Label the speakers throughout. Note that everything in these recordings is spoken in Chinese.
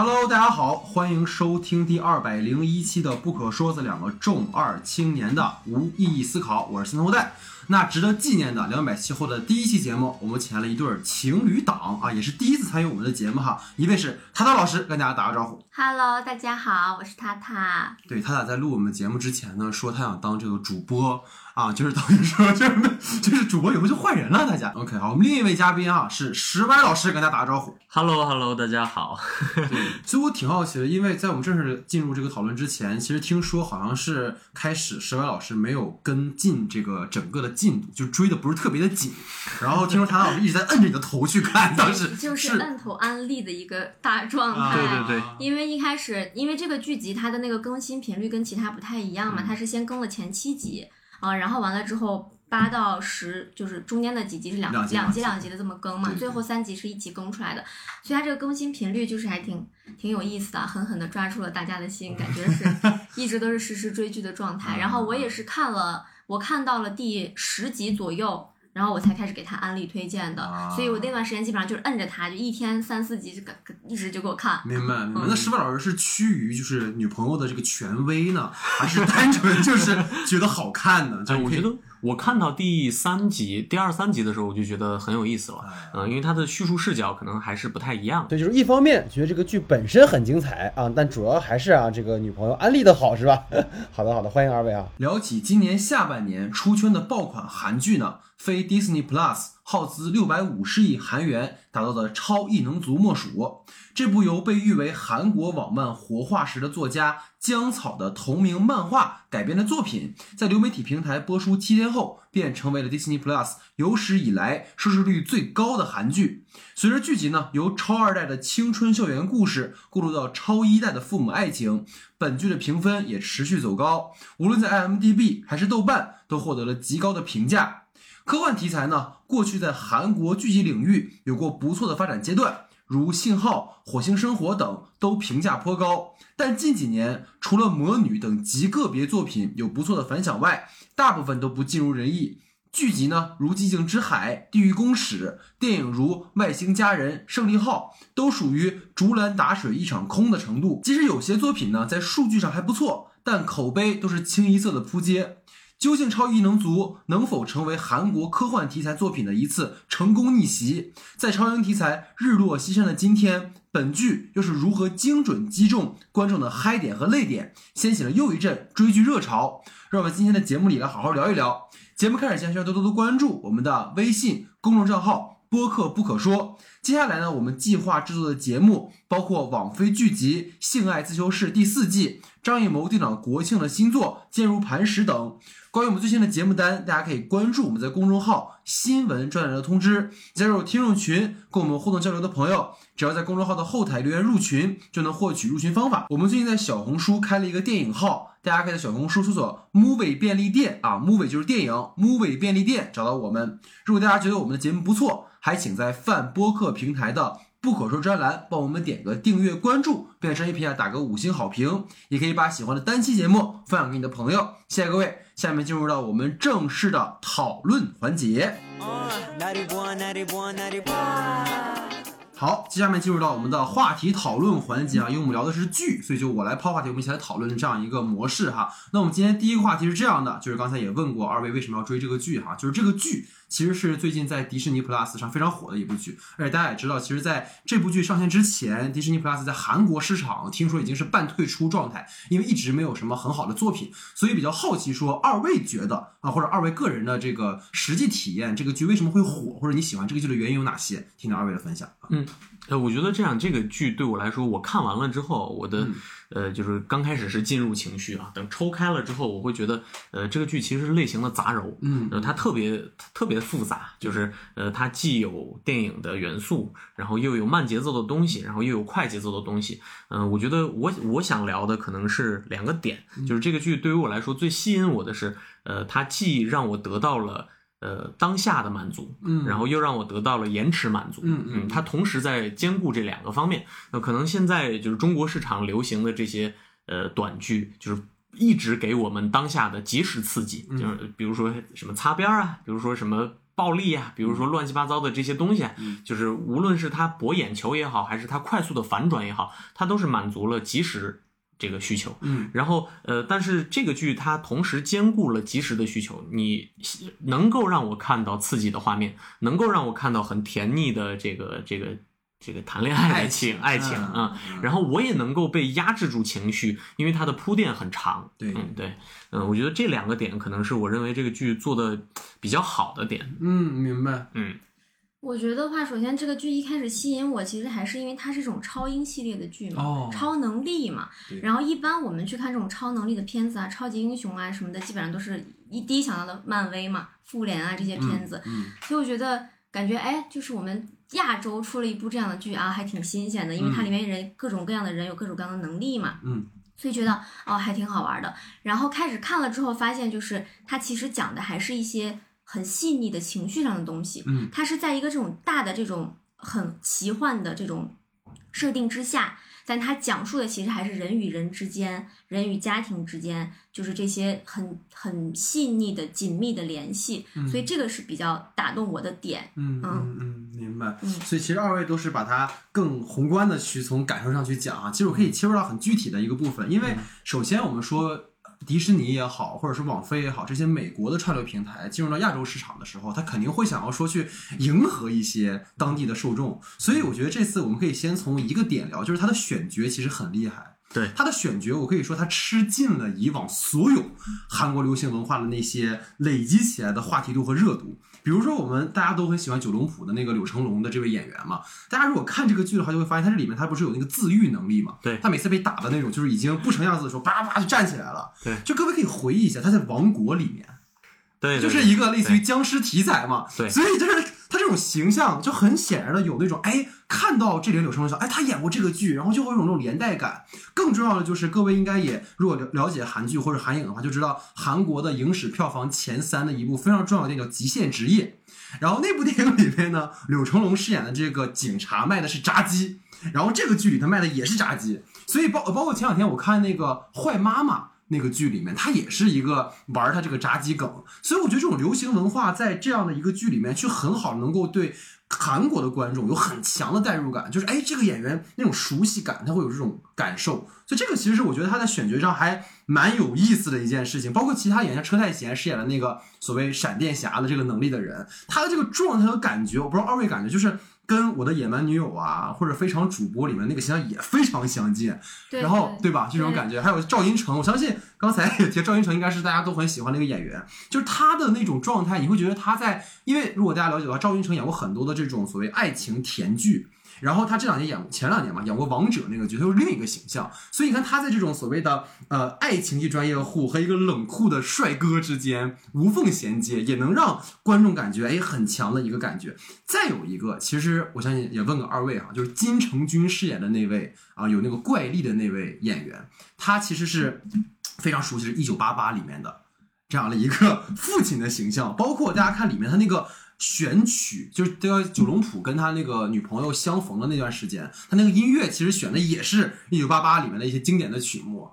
Speaker 1: Hello，大家好，欢迎收听第二百零一期的《不可说》的两个重二青年的无意义思考，我是新后代。那值得纪念的两百期后的第一期节目，我们请来了一对情侣档啊，也是第一次参与我们的节目哈。一位是塔塔老师，跟大家打个招呼。
Speaker 2: Hello，大家好，我是塔塔。
Speaker 1: 对，塔塔在录我们节目之前呢，说他想当这个主播啊，就是等于说就是 就是主播以后就换人了，大家。OK，好，我们另一位嘉宾啊是石歪老师，跟大家打个招呼。
Speaker 3: Hello Hello，大家好。
Speaker 1: 所以我挺好奇的，因为在我们正式进入这个讨论之前，其实听说好像是开始石歪老师没有跟进这个整个的进度，就追的不是特别的紧。然后听说谭老师一直在摁着你的头去看，当时
Speaker 2: 就是摁头安利的一个大状态。
Speaker 1: 啊
Speaker 3: 对对对
Speaker 2: 因为一开始，因为这个剧集它的那个更新频率跟其他不太一样嘛，
Speaker 1: 嗯
Speaker 2: 它是先更了前七集啊，然后完了之后八到十就是中间的几集是两
Speaker 1: 两集
Speaker 2: 两集
Speaker 1: 两
Speaker 2: 两集的这么更嘛最后三集是一起更出来的，所以它这个更新频率就是还挺挺有意思的，狠狠的抓住了大家的心，感觉是 一直都是实时追剧的状态。然后我也是看了，我看到了第十集左右。然后我才开始给他安利推荐的，
Speaker 1: 啊
Speaker 2: 所以我那段时间基本上就是摁着他，就一天三四集就给一直就给我看。
Speaker 1: 明白明白。
Speaker 2: 嗯
Speaker 1: 那石板老师是趋于就是女朋友的这个权威呢，还是单纯 就是觉得好看呢？就
Speaker 3: 我觉得我看到第三集、第二三集的时候，我就觉得很有意思了。
Speaker 1: 哎
Speaker 3: 嗯、因为它的叙述视角可能还是不太一样。
Speaker 4: 对，就是一方面觉得这个剧本身很精彩啊，但主要还是啊这个女朋友安利的好是吧？好的好的，欢迎二位啊。
Speaker 1: 聊起今年下半年出圈的爆款韩剧呢，非 Disney Plus 耗资六百五十亿韩元打造的超异能族莫属。这部由被誉为韩国网漫活化石的作家姜草的同名漫画改编的作品，在流媒体平台播出七天后，便成为了 Disney Plus 有史以来收视率最高的韩剧。随着剧集呢由超二代的青春校园故事过渡到超一代的父母爱情，本剧的评分也持续走高，无论在 IMDB 还是豆瓣都获得了极高的评价。科幻题材呢，过去在韩国剧集领域有过不错的发展阶段，如《信号》《火星生活》等都评价颇高。但近几年，除了《魔女》等极个别作品有不错的反响外，大部分都不尽如人意。剧集呢，如《寂静之海》《地狱公使》，电影如《外星家人》《胜利号》，都属于竹篮打水一场空的程度。即使有些作品呢，在数据上还不错，但口碑都是清一色的扑街。究竟超异能族能否成为韩国科幻题材作品的一次成功逆袭？在超英题材日落西山的今天，本剧又是如何精准击中观众的嗨点和泪点，掀起了又一阵追剧热潮？让我们今天的节目里来好好聊一聊。节目开始前，需要多多的关注我们的微信公众账号“播客不可说”。接下来呢，我们计划制作的节目包括网飞剧集《性爱自修室》第四季、张艺谋队长国庆的新作《坚如磐石》等。关于我们最新的节目单，大家可以关注我们在公众号“新闻专栏”的通知，加入听众群，跟我们互动交流的朋友，只要在公众号的后台留言入群，就能获取入群方法。我们最近在小红书开了一个电影号，大家可以在小红书搜索 “movie 便利店”啊，movie 就是电影，movie 便利店找到我们。如果大家觉得我们的节目不错，还请在泛播客平台的不可说专栏帮我们点个订阅关注，并在专业评价打个五星好评，也可以把喜欢的单期节目分享给你的朋友。谢谢各位，下面进入到我们正式的讨论环节。
Speaker 5: 91, 91, 91.
Speaker 1: 好，接下面进入到我们的话题讨论环节啊，因为我们聊的是剧，所以就我来抛话题，我们一起来讨论这样一个模式哈。那我们今天第一个话题是这样的，就是刚才也问过二位为什么要追这个剧哈，就是这个剧其实是最近在迪士尼 Plus 上非常火的一部剧，而且大家也知道，其实在这部剧上线之前，迪士尼 Plus 在韩国市场听说已经是半退出状态，因为一直没有什么很好的作品，所以比较好奇说二位觉得啊，或者二位个人的这个实际体验，这个剧为什么会火，或者你喜欢这个剧的原因有哪些？听听二位的分享嗯。
Speaker 3: 呃，我觉得这样这个剧对我来说，我看完了之后，我的、
Speaker 1: 嗯
Speaker 3: 呃就是刚开始是进入情绪啊，等抽开了之后，我会觉得呃这个剧其实是类型的杂糅，
Speaker 1: 嗯
Speaker 3: 呃它特别特别复杂，就是呃它既有电影的元素，然后又有慢节奏的东西，然后又有快节奏的东西。嗯、我觉得我我想聊的可能是两个点，就是这个剧对于我来说最吸引我的是，呃它既让我得到了。呃，当下的满足，
Speaker 1: 嗯。
Speaker 3: 然后又让我得到了延迟满足，
Speaker 1: 嗯嗯
Speaker 3: 嗯，它同时在兼顾这两个方面。那可能现在就是中国市场流行的这些呃短剧，就是一直给我们当下的及时刺激，
Speaker 1: 嗯。
Speaker 3: 就是比如说什么擦边儿啊，比如说什么暴力啊，比如说乱七八糟的这些东西就是无论是它博眼球也好，还是它快速的反转也好，它都是满足了及时这个需求。
Speaker 1: 嗯
Speaker 3: 然后呃，但是这个剧它同时兼顾了及时的需求，你能够让我看到刺激的画面，能够让我看到很甜腻的这个这个这个谈恋爱
Speaker 1: 爱
Speaker 3: 的情
Speaker 1: 情
Speaker 3: 爱情
Speaker 1: 嗯
Speaker 3: 啊、
Speaker 1: 嗯
Speaker 3: 然后我也能够被压制住情绪，因为它的铺垫很长。
Speaker 1: 对
Speaker 3: 嗯对，嗯，我觉得这两个点可能是我认为这个剧做的比较好的点。
Speaker 1: 嗯，明白。
Speaker 3: 嗯
Speaker 2: 我觉得话，首先这个剧一开始吸引我，其实还是因为它是一种超英系列的剧嘛，
Speaker 1: 哦
Speaker 2: 超能力嘛。然后一般我们去看这种超能力的片子啊，超级英雄啊什么的，基本上都是一第一想到的漫威嘛、复联啊这些片子。
Speaker 1: 嗯
Speaker 2: 所以我觉得感觉哎，就是我们亚洲出了一部这样的剧啊，还挺新鲜的，因为它里面人各种各样的人有各种各样的能力嘛。
Speaker 1: 嗯
Speaker 2: 所以觉得哦还挺好玩的。然后开始看了之后，发现就是它其实讲的还是一些很细腻的情绪上的东西。
Speaker 1: 嗯
Speaker 2: 它是在一个这种大的这种很奇幻的这种设定之下，但它讲述的其实还是人与人之间、人与家庭之间，就是这些很很细腻的紧密的联系。所以这个是比较打动我的点。
Speaker 1: 嗯嗯嗯，明白。
Speaker 2: 嗯
Speaker 1: 所以其实二位都是把它更宏观的去从感受上去讲啊。其实我可以切入到很具体的一个部分，因为首先我们说。迪士尼也好，或者是网飞也好，这些美国的串流平台进入到亚洲市场的时候，他肯定会想要说去迎合一些当地的受众。所以我觉得这次我们可以先从一个点聊，就是它的选角其实很厉害。
Speaker 3: 对
Speaker 1: 他的选角，我可以说他吃尽了以往所有韩国流行文化的那些累积起来的话题度和热度。比如说，我们大家都很喜欢九龙谱的那个柳成龙的这位演员嘛，大家如果看这个剧的话，就会发现他这里面他不是有那个自愈能力嘛？
Speaker 3: 对
Speaker 1: 他每次被打的那种，就是已经不成样子的时候，叭叭就站起来了。
Speaker 3: 对
Speaker 1: 就各位可以回忆一下，他在《王国》里面
Speaker 3: 对，
Speaker 1: 就是一个类似于僵尸题材嘛，
Speaker 3: 对
Speaker 1: 所以就是他这种形象就很显然的有那种哎，看到这里柳成龙说，哎，他演过这个剧，然后就会有那种连带感。更重要的就是各位应该也如果了了解韩剧或者韩影的话，就知道韩国的影史票房前三的一部非常重要的电影叫《极限职业》，然后那部电影里面呢，柳成龙饰演的这个警察卖的是炸鸡，然后这个剧里他卖的也是炸鸡，所以包包括前两天我看那个《坏妈妈》。那个剧里面，他也是一个玩他这个炸鸡梗，所以我觉得这种流行文化在这样的一个剧里面，去很好能够对韩国的观众有很强的代入感，就是哎，这个演员那种熟悉感，他会有这种感受，所以这个其实是我觉得他在选角上还蛮有意思的一件事情。包括其他演员，车太贤饰演的那个所谓闪电侠的这个能力的人，他的这个状态和感觉，我不知道二位感觉就是。跟我的野蛮女友啊，或者非常主播里面那个形象也非常相近，
Speaker 2: 对
Speaker 1: 然后
Speaker 2: 对
Speaker 1: 对吧？这种感觉，还有赵寅成，我相信刚才也提赵寅成应该是大家都很喜欢的一个演员，就是他的那种状态，你会觉得他在，因为如果大家了解的话，赵寅成演过很多的这种所谓爱情甜剧。然后他这两年演前两年嘛，演过《王者》那个角色又是另一个形象。所以你看他在这种所谓的呃爱情剧专业户和一个冷酷的帅哥之间无缝衔接，也能让观众感觉哎很强的一个感觉。再有一个，其实我相信也问个二位哈，就是金成军饰演的那位啊，有那个怪力的那位演员，他其实是非常熟悉，是《一九八八》里面的这样的一个父亲的形象，包括大家看里面他那个。选曲就是这个九龙浦跟他那个女朋友相逢的那段时间，他那个音乐其实选的也是《一九八八》里面的一些经典的曲目。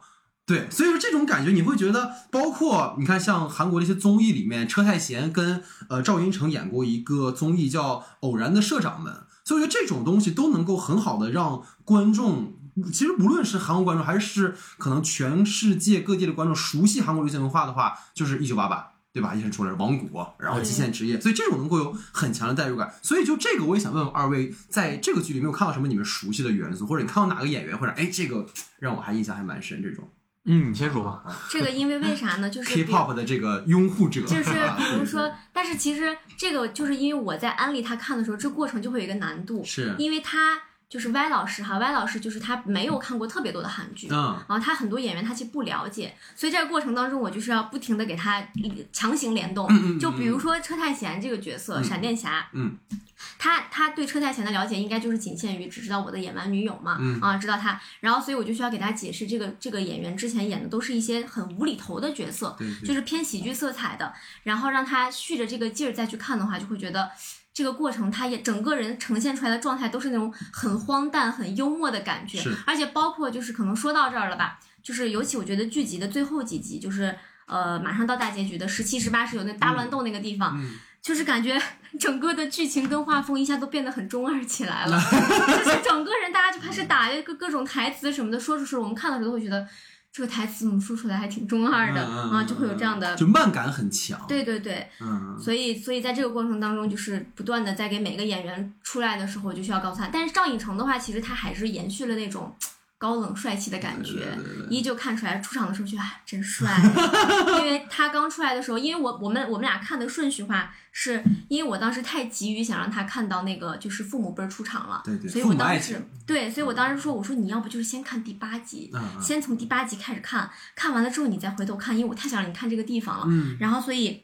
Speaker 1: 对，所以说这种感觉你会觉得，包括你看像韩国的一些综艺里面，车太贤跟呃赵寅成演过一个综艺叫《偶然的社长们》，所以我觉得这种东西都能够很好的让观众，其实无论是韩国观众还是可能全世界各地的观众熟悉韩国流行文化的话，就是《一九八八》。对吧？一生出来王国，然后极限职业，所以这种能够有很强的代入感。所以就这个，我也想问问二位，在这个剧里没有看到什么你们熟悉的元素，或者你看到哪个演员，或者哎，这个让我还印象还蛮深。这种
Speaker 3: 嗯，你先说吧。
Speaker 2: 这个因为为啥呢？就是
Speaker 1: K-pop 的这个拥护者，
Speaker 2: 就是
Speaker 1: 啊
Speaker 2: 比如说，但是其实这个就是因为我在安利他看的时候，这过程就会有一个难度，
Speaker 1: 是
Speaker 2: 因为他就是歪老师哈，歪老师就是他没有看过特别多的韩剧。
Speaker 1: 嗯
Speaker 2: 然后他很多演员他其实不了解，所以这个过程当中我就是要不停的给他强行联动。
Speaker 1: 嗯嗯嗯
Speaker 2: 就比如说车太贤这个角色，
Speaker 1: 嗯
Speaker 2: 闪电侠，
Speaker 1: 嗯
Speaker 2: 他他对车太贤的了解应该就是仅限于只知道我的野蛮女友嘛，
Speaker 1: 嗯
Speaker 2: 啊，知道他，然后所以我就需要给他解释这个这个演员之前演的都是一些很无厘头的角色，就是偏喜剧色彩的，然后让他蓄着这个劲儿再去看的话，就会觉得。这个过程，他也整个人呈现出来的状态都是那种很荒诞、很幽默的感觉，而且包括就是可能说到这儿了吧，就是尤其我觉得剧集的最后几集，就是呃马上到大结局的十七、十八、十九那大乱斗那个地方，
Speaker 1: 嗯
Speaker 2: 就是感觉 整个的剧情跟画风一下都变得很中二起来了，就是整个人大家就开始打各各种台词什么的，说着说着，我们看的时候都会觉得这个台词怎么说出来还挺中二的啊，就会有这样的。
Speaker 1: 就慢感很强。
Speaker 2: 对对对，
Speaker 1: 嗯，
Speaker 2: 所以所以在这个过程当中，就是不断的在给每个演员出来的时候，就需要告诉他。但是赵寅成的话，其实他还是延续了那种高冷帅气的感觉，依旧看出来出场的时候觉得啊真帅，因为他刚出来的时候，因为我我们我们俩看的顺序话，是因为我当时太急于想让他看到那个就是父母辈儿出场了，
Speaker 1: 对对
Speaker 2: 所以我当时对，所以我当时说我说你要不就是先看第八集，先从第八集开始看，看完了之后你再回头看，因为我太想让你看这个地方了，
Speaker 1: 嗯。
Speaker 2: 然后所以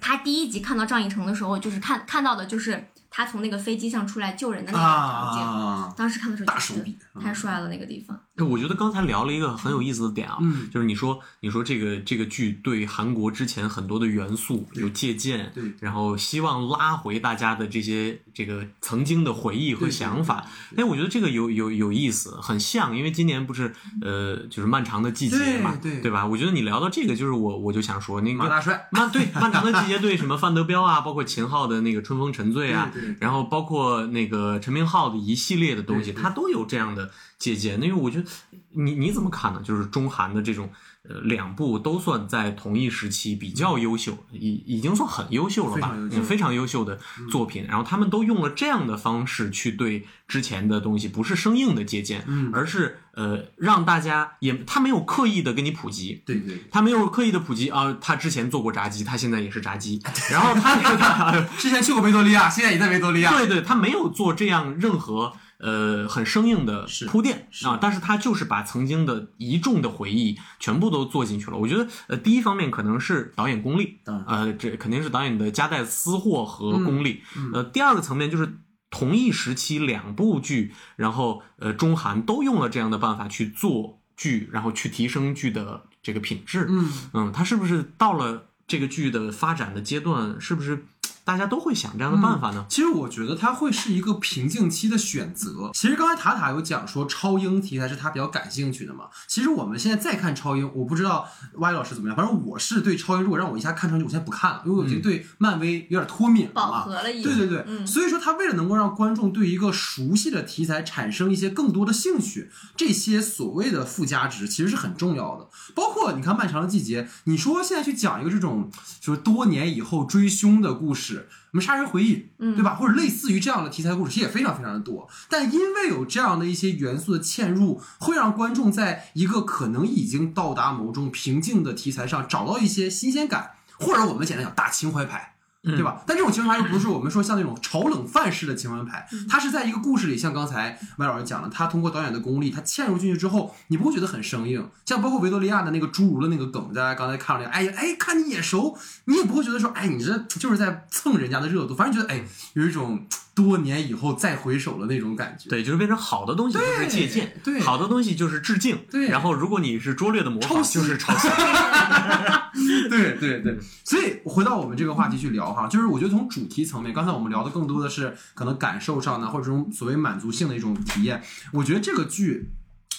Speaker 2: 他第一集看到赵寅成的时候，就是看看到的就是他从那个飞机上出来救人的那个场景。
Speaker 1: 啊，
Speaker 2: 当时看的时候
Speaker 1: 大手笔
Speaker 2: 太帅了，那个地方。
Speaker 3: 哎我觉得刚才聊了一个很有意思的点啊，
Speaker 1: 嗯
Speaker 3: 就是你说你说这个这个剧对韩国之前很多的元素有借鉴，
Speaker 1: 对
Speaker 3: 然后希望拉回大家的这些这个曾经的回忆和想法。哎，我觉得这个有有有意思，很像，因为今年不是呃就是漫长的季节嘛，
Speaker 1: 对对
Speaker 3: 吧？我觉得你聊到这个，就是我我就想说那个
Speaker 1: 马大帅，
Speaker 3: 漫对漫长的季节对什么范德彪啊，包括秦昊的那个春风沉醉啊，
Speaker 1: 对对对
Speaker 3: 然后包括那个陈明昊的一系列的东西，
Speaker 1: 对对
Speaker 3: 它都有这样的借鉴。因为我觉得你你怎么看呢？就是中韩的这种呃两部都算在同一时期比较优秀，已已经算很优秀了吧？
Speaker 1: 非常优秀
Speaker 3: 嗯非常优秀的作品。然后他们都用了这样的方式去对之前的东西，不是生硬的借鉴，
Speaker 1: 嗯
Speaker 3: 而是呃让大家也他没有刻意的给你普及，
Speaker 1: 对对，
Speaker 3: 他没有刻意的普及啊，他之前做过炸鸡，他现在也是炸鸡，然后他那 个
Speaker 1: 之前去过维多利亚，现在也在维多利亚。
Speaker 3: 对对，他没有做这样任何呃很生硬的铺垫啊，但是他就是把曾经的一众的回忆全部都做进去了。我觉得呃，第一方面可能是导演功力，呃，这肯定是导演的夹带私货和
Speaker 1: 嗯
Speaker 3: 功力。呃，第二个层面就是。同一时期两部剧，然后呃，中韩都用了这样的办法去做剧，然后去提升剧的这个品质。
Speaker 1: 嗯，
Speaker 3: 嗯，它是不是到了这个剧的发展的阶段，是不是大家都会想这样的办法呢？
Speaker 1: 其实我觉得它会是一个瓶颈期的选择。其实刚才塔塔有讲说超英题材是他比较感兴趣的嘛。其实我们现在再看超英，我不知道 Y 老师怎么样，反正我是对超英，如果让我一下看上去，我现在不看了，因为我已经对漫威有点脱敏了
Speaker 2: 饱。和了。
Speaker 1: 对对对，
Speaker 2: 嗯
Speaker 1: 所以说他为了能够让观众对一个熟悉的题材产生一些更多的兴趣，这些所谓的附加值其实是很重要的。包括你看《漫长的季节》，你说现在去讲一个这种就是多年以后追凶的故事，什么杀人回忆，
Speaker 2: 嗯
Speaker 1: 对吧？或者类似于这样的题材故事，其实也非常非常的多。但因为有这样的一些元素的嵌入，会让观众在一个可能已经到达某种瓶颈的题材上找到一些新鲜感，或者我们简单讲大情怀派。对吧？但这种情怀又不是我们说像那种炒冷饭式的情怀牌，它是在一个故事里，像刚才麦老师讲的，他通过导演的功力，他嵌入进去之后，你不会觉得很生硬。像包括维多利亚的那个侏儒的那个梗，大家刚才看了那个，哎呀，哎，看你眼熟，你也不会觉得说，哎，你这就是在蹭人家的热度，反正觉得，哎，有一种多年以后再回首的那种感觉。
Speaker 3: 对，就是变成好的东西就是借鉴，
Speaker 1: 对
Speaker 3: 好的东西就是致敬，
Speaker 1: 对
Speaker 3: 然后如果你是拙劣的模仿，就是抄袭。
Speaker 1: 对对对，所以回到我们这个话题去聊哈，就是我觉得从主题层面，刚才我们聊的更多的是可能感受上呢，或者这种所谓满足性的一种体验。我觉得这个剧，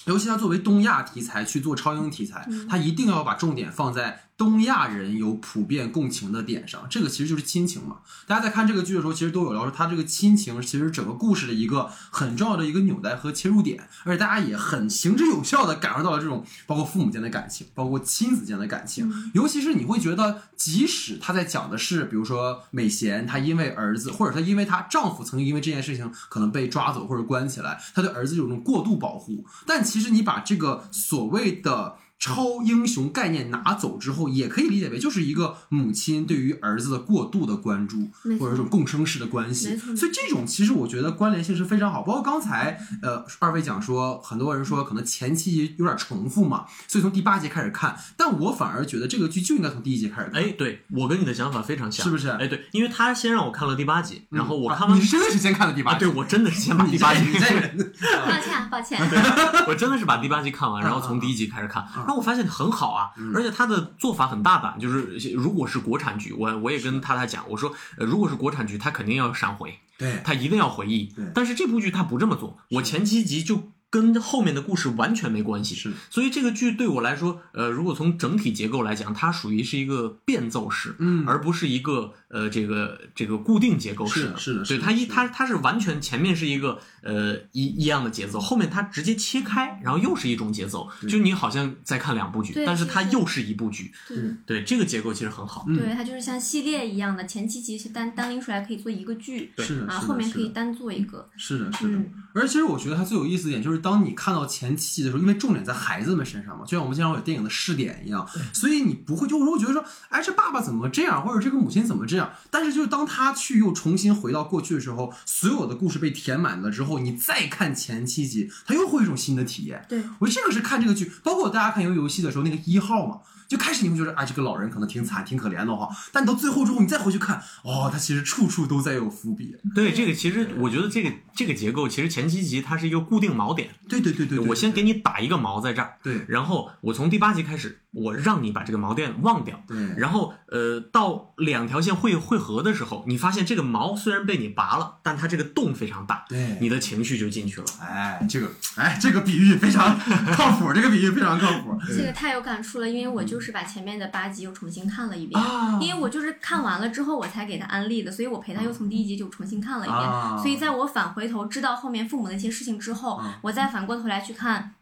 Speaker 1: 尤其它作为东亚题材去做超英题材，它一定要把重点放在东亚人有普遍共情的点上，这个其实就是亲情嘛。大家在看这个剧的时候，其实都有聊说，他这个亲情其实整个故事的一个很重要的一个纽带和切入点，而且大家也很行之有效的感受到了这种包括父母间的感情，包括亲子间的感情，尤其是你会觉得，即使他在讲的是，比如说美贤，她因为儿子，或者她因为她丈夫曾经因为这件事情可能被抓走或者关起来，她对儿子有种过度保护，但其实你把这个所谓的。超英雄概念拿走之后，也可以理解为就是一个母亲对于儿子的过度的关注，或者这种共生式的关系。所以这种其实我觉得关联性是非常好。包括刚才呃二位讲说，很多人说可能前期有点重复嘛，所以从第八集开始看。但我反而觉得这个剧就应该从第一集开始看。
Speaker 3: 哎，对我跟你的想法非常像，
Speaker 1: 是不是？
Speaker 3: 哎，对，因为他先让我看了第八集，然后我
Speaker 1: 啊
Speaker 3: 看完
Speaker 1: 你，真的是先看了第八
Speaker 3: 啊，
Speaker 1: 集，
Speaker 3: 对我真的是先把 第八集
Speaker 1: 你这个人
Speaker 2: 抱歉啊抱歉，
Speaker 3: 我真的是把第八集看完，然后从第一集开始看，然后我发现很好啊，而且他的做法很大胆，就是如果是国产剧，我我也跟他他讲，我说，呃，如果是国产剧，他肯定要闪回，
Speaker 1: 对。
Speaker 3: 他一定要回忆
Speaker 1: 对，
Speaker 3: 但是这部剧他不这么做，我前七集就跟后面的故事完全没关系。
Speaker 1: 是，
Speaker 3: 所以这个剧对我来说，呃，如果从整体结构来讲，它属于是一个变奏式，
Speaker 1: 嗯
Speaker 3: 而不是一个呃这个这个固定结构式的。
Speaker 1: 是的是的是
Speaker 3: 对它一它它是完全前面是一个呃一一样的节奏，后面它直接切开，然后又是一种节奏，就你好像在看两部剧，但是它又是一部剧。
Speaker 2: 对
Speaker 3: 对，这个结构其实很好。
Speaker 1: 嗯
Speaker 2: 对，它就是像系列一样的，前期其实单单拎出来可以做一个剧，
Speaker 1: 是的，
Speaker 2: 啊，后面可以单做一个。
Speaker 1: 是的，是的。
Speaker 2: 嗯
Speaker 1: 而其实我觉得它最有意思一点就是，当你看到前七集的时候，因为重点在孩子们身上嘛，就像我们经常有电影的试点一样，所以你不会就会觉得说，哎，这爸爸怎么这样，或者这个母亲怎么这样？但是就是当他去又重新回到过去的时候，所有的故事被填满了之后，你再看前七集，他又会有一种新的体验。
Speaker 2: 对，
Speaker 1: 我觉得这个是看这个剧，包括大家看游游戏的时候，那个一号嘛，就开始你会觉得，啊，这个老人可能挺惨、挺可怜的哈，但你到最后之后，你再回去看，哦，他其实处处都在有伏笔。
Speaker 3: 对，这个其实我觉得这个这个结构其实前七集它是一个固定锚点，
Speaker 1: 对对对对对
Speaker 3: 我先给你打一个锚在这儿，
Speaker 1: 对
Speaker 3: 然后我从第八集开始，我让你把这个锚点忘掉，
Speaker 1: 对
Speaker 3: 然后呃，到两条线汇汇合的时候，你发现这个锚虽然被你拔了，但它这个洞非常大，
Speaker 1: 对
Speaker 3: 你的情绪就进去了。
Speaker 1: 哎，这个，哎，这个比喻非常靠谱，这个比喻非常靠谱。
Speaker 2: 这个太有感触了，因为我就是把前面的八集又重新看了一遍，
Speaker 1: 啊。
Speaker 2: 因为我就是看完了之后我才给他安利的，所以我陪他又从第一集就重新看了一遍。
Speaker 1: 啊。
Speaker 2: 所以在我返回头知道后面父母的一些事情之后，
Speaker 1: 啊
Speaker 2: 我再反过头来去看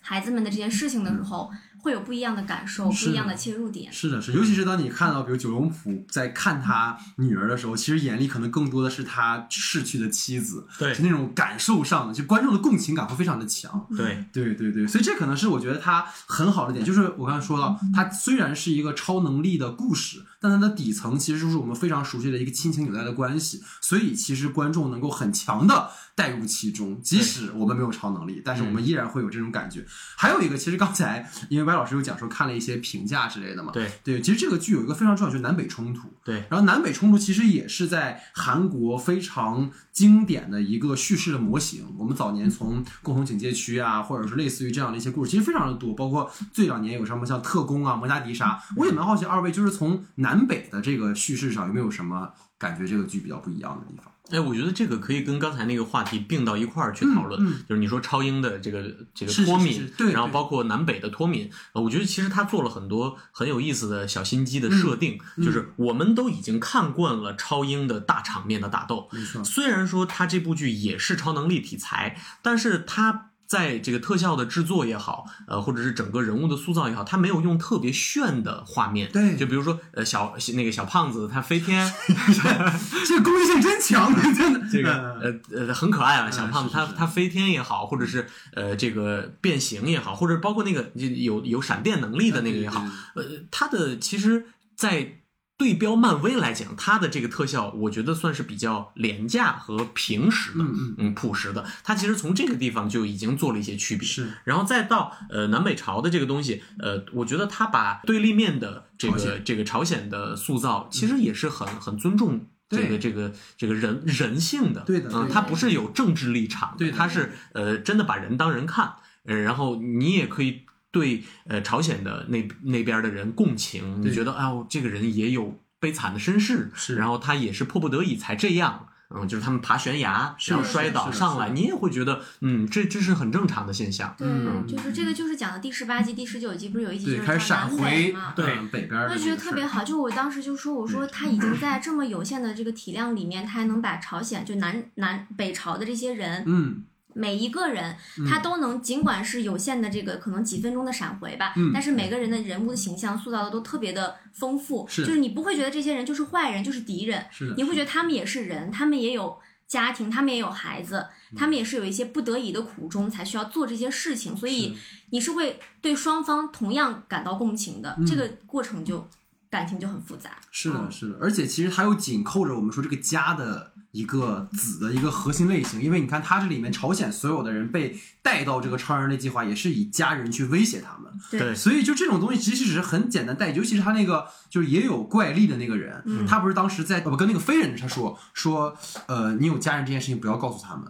Speaker 2: 孩子们的这些事情的时候，会有不一样的感受，不一样的切入点。
Speaker 1: 是的，是，尤其是当你看到，比如九龙浦在看他女儿的时候，其实眼里可能更多的是他逝去的妻子，
Speaker 3: 对
Speaker 1: 就那种感受上的，就观众的共情感会非常的强。
Speaker 3: 对，
Speaker 1: 对对对，所以这可能是我觉得他很好的点，就是我刚才说到，他虽然是一个超能力的故事，但它的底层其实就是我们非常熟悉的一个亲情纽带的关系，所以其实观众能够很强的带入其中，即使我们没有超能力，但是我们依然会有这种感觉。还有一个，其实刚才因为白老师有讲说看了一些评价之类的嘛，
Speaker 3: 对
Speaker 1: 对，其实这个剧有一个非常重要，就是南北冲突。
Speaker 3: 对
Speaker 1: 然后南北冲突其实也是在韩国非常经典的一个叙事的模型。我们早年从共同警戒区啊，或者是类似于这样的一些故事，其实非常的多。包括最两年有什么像特工啊、摩加迪沙，我也蛮好奇二位就是从南北的这个叙事上有没有什么感觉？这个剧比较不一样的地方？
Speaker 3: 哎，我觉得这个可以跟刚才那个话题并到一块儿去讨论，
Speaker 1: 嗯嗯。
Speaker 3: 就是你说超英的这个这个脱敏，
Speaker 1: 是是对
Speaker 3: 然后包括南北的脱敏，呃我觉得其实他做了很多很有意思的小心机的设定，
Speaker 1: 嗯
Speaker 3: 就是我们都已经看惯了超英的大场面的打斗，虽然说他这部剧也是超能力题材，但是他在这个特效的制作也好，呃，或者是整个人物的塑造也好，他没有用特别炫的画面。
Speaker 1: 对
Speaker 3: 就比如说，呃，小那个小胖子他飞天
Speaker 1: 这个攻击性真强，真的。
Speaker 3: 这个呃呃很可爱啊，小胖子他他飞天也好，或者是呃这个变形也好，或者包括那个有有闪电能力的那个也好，呃，他的其实，在对标漫威来讲，它的这个特效，我觉得算是比较廉价和平实的，
Speaker 1: 嗯嗯
Speaker 3: 朴实的。它其实从这个地方就已经做了一些区别。
Speaker 1: 是，
Speaker 3: 然后再到呃南北朝的这个东西，呃，我觉得它把对立面的这个这个朝鲜的塑造，其实也是很很尊重。这个这个这个人人性的，嗯，
Speaker 1: 对的对的
Speaker 3: 他不是有政治立场，
Speaker 1: 对的
Speaker 3: 他是呃真的把人当人看，呃，然后你也可以对呃朝鲜的那那边的人共情，你觉得哎呦这个人也有悲惨的身世，
Speaker 1: 是
Speaker 3: 然后他也是迫不得已才这样。嗯，就是他们爬悬崖，然后摔倒上来，你也会觉得，嗯，这这是很正常的现象。
Speaker 2: 对，
Speaker 1: 嗯
Speaker 2: 就是这个，就是讲的第十八集、第十九集，不是有一集就
Speaker 1: 对，
Speaker 2: 是
Speaker 1: 开始闪
Speaker 2: 讲南北
Speaker 1: 回
Speaker 2: 嘛？
Speaker 3: 对
Speaker 1: 嗯北边儿
Speaker 2: 我就觉得特别好，就我当时就说，我说他已经在这么有限的这个体量里面，他还能把朝鲜就南南北朝的这些人，
Speaker 1: 嗯，
Speaker 2: 每一个人他都能，尽管是有限的这个可能几分钟的闪回吧，
Speaker 1: 嗯
Speaker 2: 但是每个人的人物的形象塑造的都特别的丰富，就是你不会觉得这些人就是坏人，就是敌人，你会觉得他们也是人，他们也有家庭，他们也有孩子，
Speaker 1: 嗯。
Speaker 2: 他们也是有一些不得已的苦衷才需要做这些事情，所以你是会对双方同样感到共情的，
Speaker 1: 嗯。
Speaker 2: 这个过程就感情就很复杂。
Speaker 1: 是的，
Speaker 2: 嗯。
Speaker 1: 是的，而且其实它又紧扣着我们说这个家的一个子的一个核心类型，因为你看他这里面朝鲜所有的人被带到这个超人类计划，也是以家人去威胁他们，
Speaker 2: 对
Speaker 3: 对。
Speaker 1: 所以就这种东西其实只是很简单带，尤其是他那个就是也有怪力的那个人，
Speaker 2: 嗯。
Speaker 1: 他不是当时在呃不跟那个非人他说说呃你有家人这件事情不要告诉他们。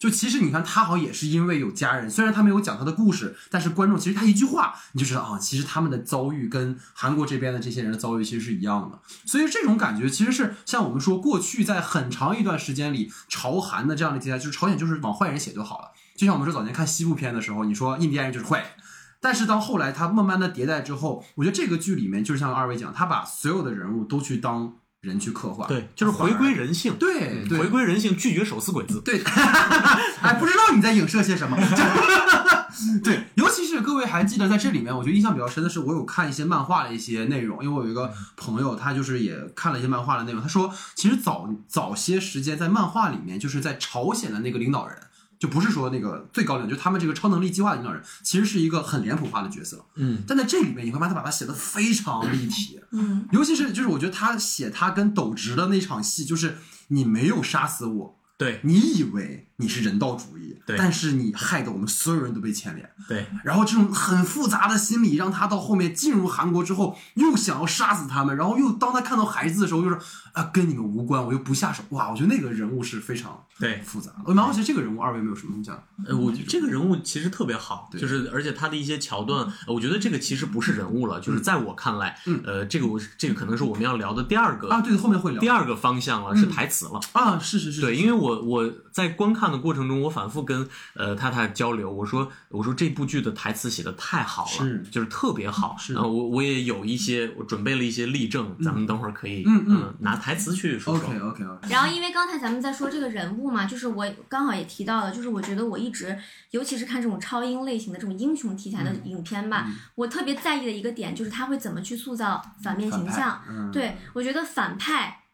Speaker 1: 就其实你看，他好像也是因为有家人，虽然他没有讲他的故事，但是观众其实他一句话你就知道啊，其实他们的遭遇跟韩国这边的这些人的遭遇其实是一样的。所以这种感觉其实是像我们说，过去在很长一段时间里，朝韩的这样的题材，就是朝鲜就是往坏人写就好了。就像我们说早年看西部片的时候，你说印第安人就是坏人，但是到后来他慢慢的迭代之后，我觉得这个剧里面就是像二位讲，他把所有的人物都去当人去刻画，
Speaker 3: 对，就是回归人性，
Speaker 1: 对对
Speaker 3: 回归人性，拒绝手撕鬼子。
Speaker 1: 对，哎，不知道你在影射些什么。对，尤其是各位还记得在这里面，我觉得印象比较深的是，我有看一些漫画的一些内容，因为我有一个朋友，他就是也看了一些漫画的内容，他说，其实早早些时间在漫画里面，就是在朝鲜的那个领导人。就不是说那个最高领，就他们这个超能力计划的领导人，其实是一个很脸谱化的角色。
Speaker 3: 嗯，
Speaker 1: 但在这里面，你会发现他把他写的非常立体。
Speaker 2: 嗯，
Speaker 1: 尤其是就是我觉得他写他跟斗直的那场戏，就是你没有杀死我，
Speaker 3: 对
Speaker 1: 你以为你是人道主义，
Speaker 3: 对
Speaker 1: 但是你害得我们所有人都被牵连。
Speaker 3: 对
Speaker 1: 然后这种很复杂的心理，让他到后面进入韩国之后，又想要杀死他们，然后又当他看到孩子的时候，又是啊跟你们无关，我又不下手。哇，我觉得那个人物是非常
Speaker 3: 对，
Speaker 1: 复杂的。我蛮好奇这个人物，二位有没有什么印象？
Speaker 3: 呃，我觉得这个人物其实特别好，
Speaker 1: 对
Speaker 3: 就是而且他的一些桥段，呃我觉得这个其实不是人物了，就是在我看来，
Speaker 1: 嗯
Speaker 3: 呃，这个我这个可能是我们要聊的第二个
Speaker 1: 啊，对，后面会聊
Speaker 3: 第二个方向了，是台词了。
Speaker 1: 啊，是是是，
Speaker 3: 对，因为我我在观看的过程中，我反复跟呃太太交流，我说我说这部剧的台词写的太好了，
Speaker 1: 是
Speaker 3: 就是特别好。
Speaker 1: 是
Speaker 3: 呃，我我也有一些我准备了一些例证，咱们等会儿可以
Speaker 1: 嗯嗯
Speaker 3: 呃拿台词去说说。
Speaker 1: OK OK OK，
Speaker 2: 然后，因为刚才咱们在说这个人物嘛，就是我刚好也提到了，就是我觉得我一直，尤其是看这种超英类型的这种英雄题材的影片吧，
Speaker 1: 嗯
Speaker 2: 我特别在意的一个点就是他会怎么去塑造反面形象。
Speaker 1: 嗯，
Speaker 2: 对我觉得反派，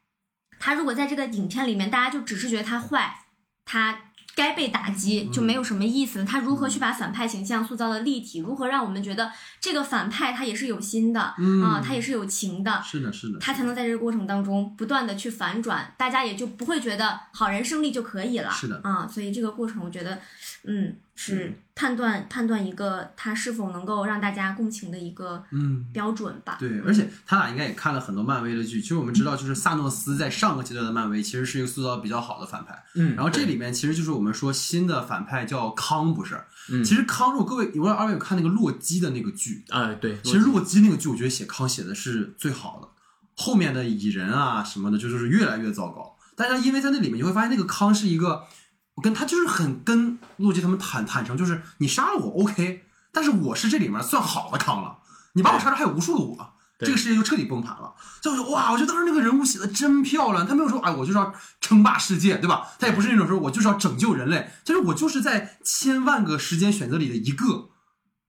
Speaker 2: 他如果在这个影片里面，大家就只是觉得他坏，他。该被打击就没有什么意思了。他如何去把反派形象塑造的立体？如何让我们觉得这个反派他也是有心的啊、
Speaker 1: 嗯
Speaker 2: 他也是有情的，
Speaker 1: 是的，是的，
Speaker 2: 他才能在这个过程当中不断的去反转，大家也就不会觉得好人胜利就可以了。
Speaker 1: 是的
Speaker 2: 啊，所以这个过程我觉得，嗯，是判断判断一个他是否能够让大家共情的一个
Speaker 1: 嗯。
Speaker 2: 标准吧。
Speaker 1: 对，而且他俩应该也看了很多漫威的剧。其实我们知道，就是萨诺斯在上个阶段的漫威其实是一个塑造比较好的反派。
Speaker 3: 嗯
Speaker 1: 然后这里面其实就是我们说新的反派叫康，不是？
Speaker 3: 嗯
Speaker 1: 其实康，如果各位，如果二位有看那个洛基的那个剧，
Speaker 3: 哎对，
Speaker 1: 其实洛基那个剧，我觉得写康写的是最好的。后面的蚁人啊什么的，就就是越来越糟糕。但是因为在那里面，你会发现那个康是一个，我跟他就是很跟洛基他们坦坦诚，就是你杀了我 OK，但是我是这里面算好的康了，你把我杀了还有无数个我。这个世界就彻底崩盘了，就我就哇！我觉得当时那个人物写的真漂亮，他没有说哎，我就是要称霸世界，对吧？他也不是那种说我就是要拯救人类，就是我就是在千万个时间选择里的一个，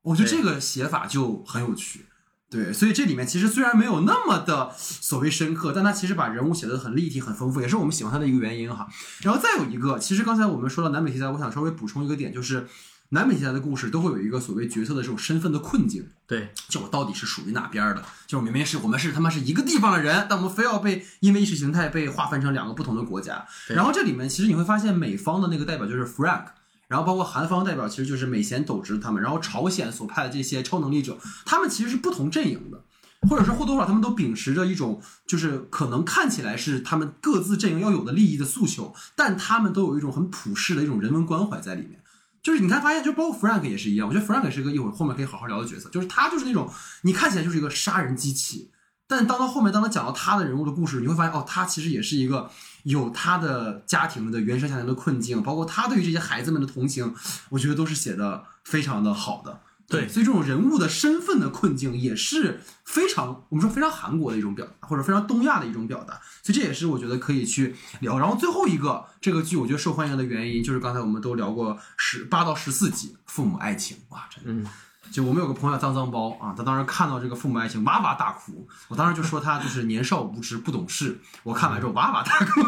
Speaker 1: 我觉得这个写法就很有趣。对，所以这里面其实虽然没有那么的所谓深刻，但他其实把人物写的很立体、很丰富，也是我们喜欢他的一个原因哈。然后再有一个，其实刚才我们说到南北题材，我想稍微补充一个点，就是南北题材的故事都会有一个所谓角色的这种身份的困境。
Speaker 3: 对
Speaker 1: 就我到底是属于哪边儿的？就明明是我们是他妈是一个地方的人，但我们非要被因为意识形态被划分成两个不同的国家。然后这里面其实你会发现，美方的那个代表就是 Frank，然后包括韩方代表其实就是美贤斗直他们，然后朝鲜所派的这些超能力者，他们其实是不同阵营的。或者说或多或少，他们都秉持着一种，就是可能看起来是他们各自阵营要有的利益的诉求，但他们都有一种很普世的一种人文关怀在里面。就是你看，发现就包括 Frank 也是一样，我觉得 Frank 是一个一会儿后面可以好好聊的角色，就是他就是那种你看起来就是一个杀人机器，但当到后面当他讲到他的人物的故事，你会发现哦，他其实也是一个有他的家庭的原生家庭的困境，包括他对于这些孩子们的同情，我觉得都是写的非常的好的。
Speaker 3: 对
Speaker 1: 所以这种人物的身份的困境也是非常我们说非常韩国的一种表达，或者非常东亚的一种表达。所以这也是我觉得可以去聊。然后最后一个这个剧我觉得受欢迎的原因，就是刚才我们都聊过十八到十四集父母爱情，哇，真的。
Speaker 3: 嗯
Speaker 1: 就我们有个朋友叫脏脏包啊，他当时看到这个父母爱情哇哇大哭，我当时就说他就是年少无知不懂事，我看完之后哇哇大哭，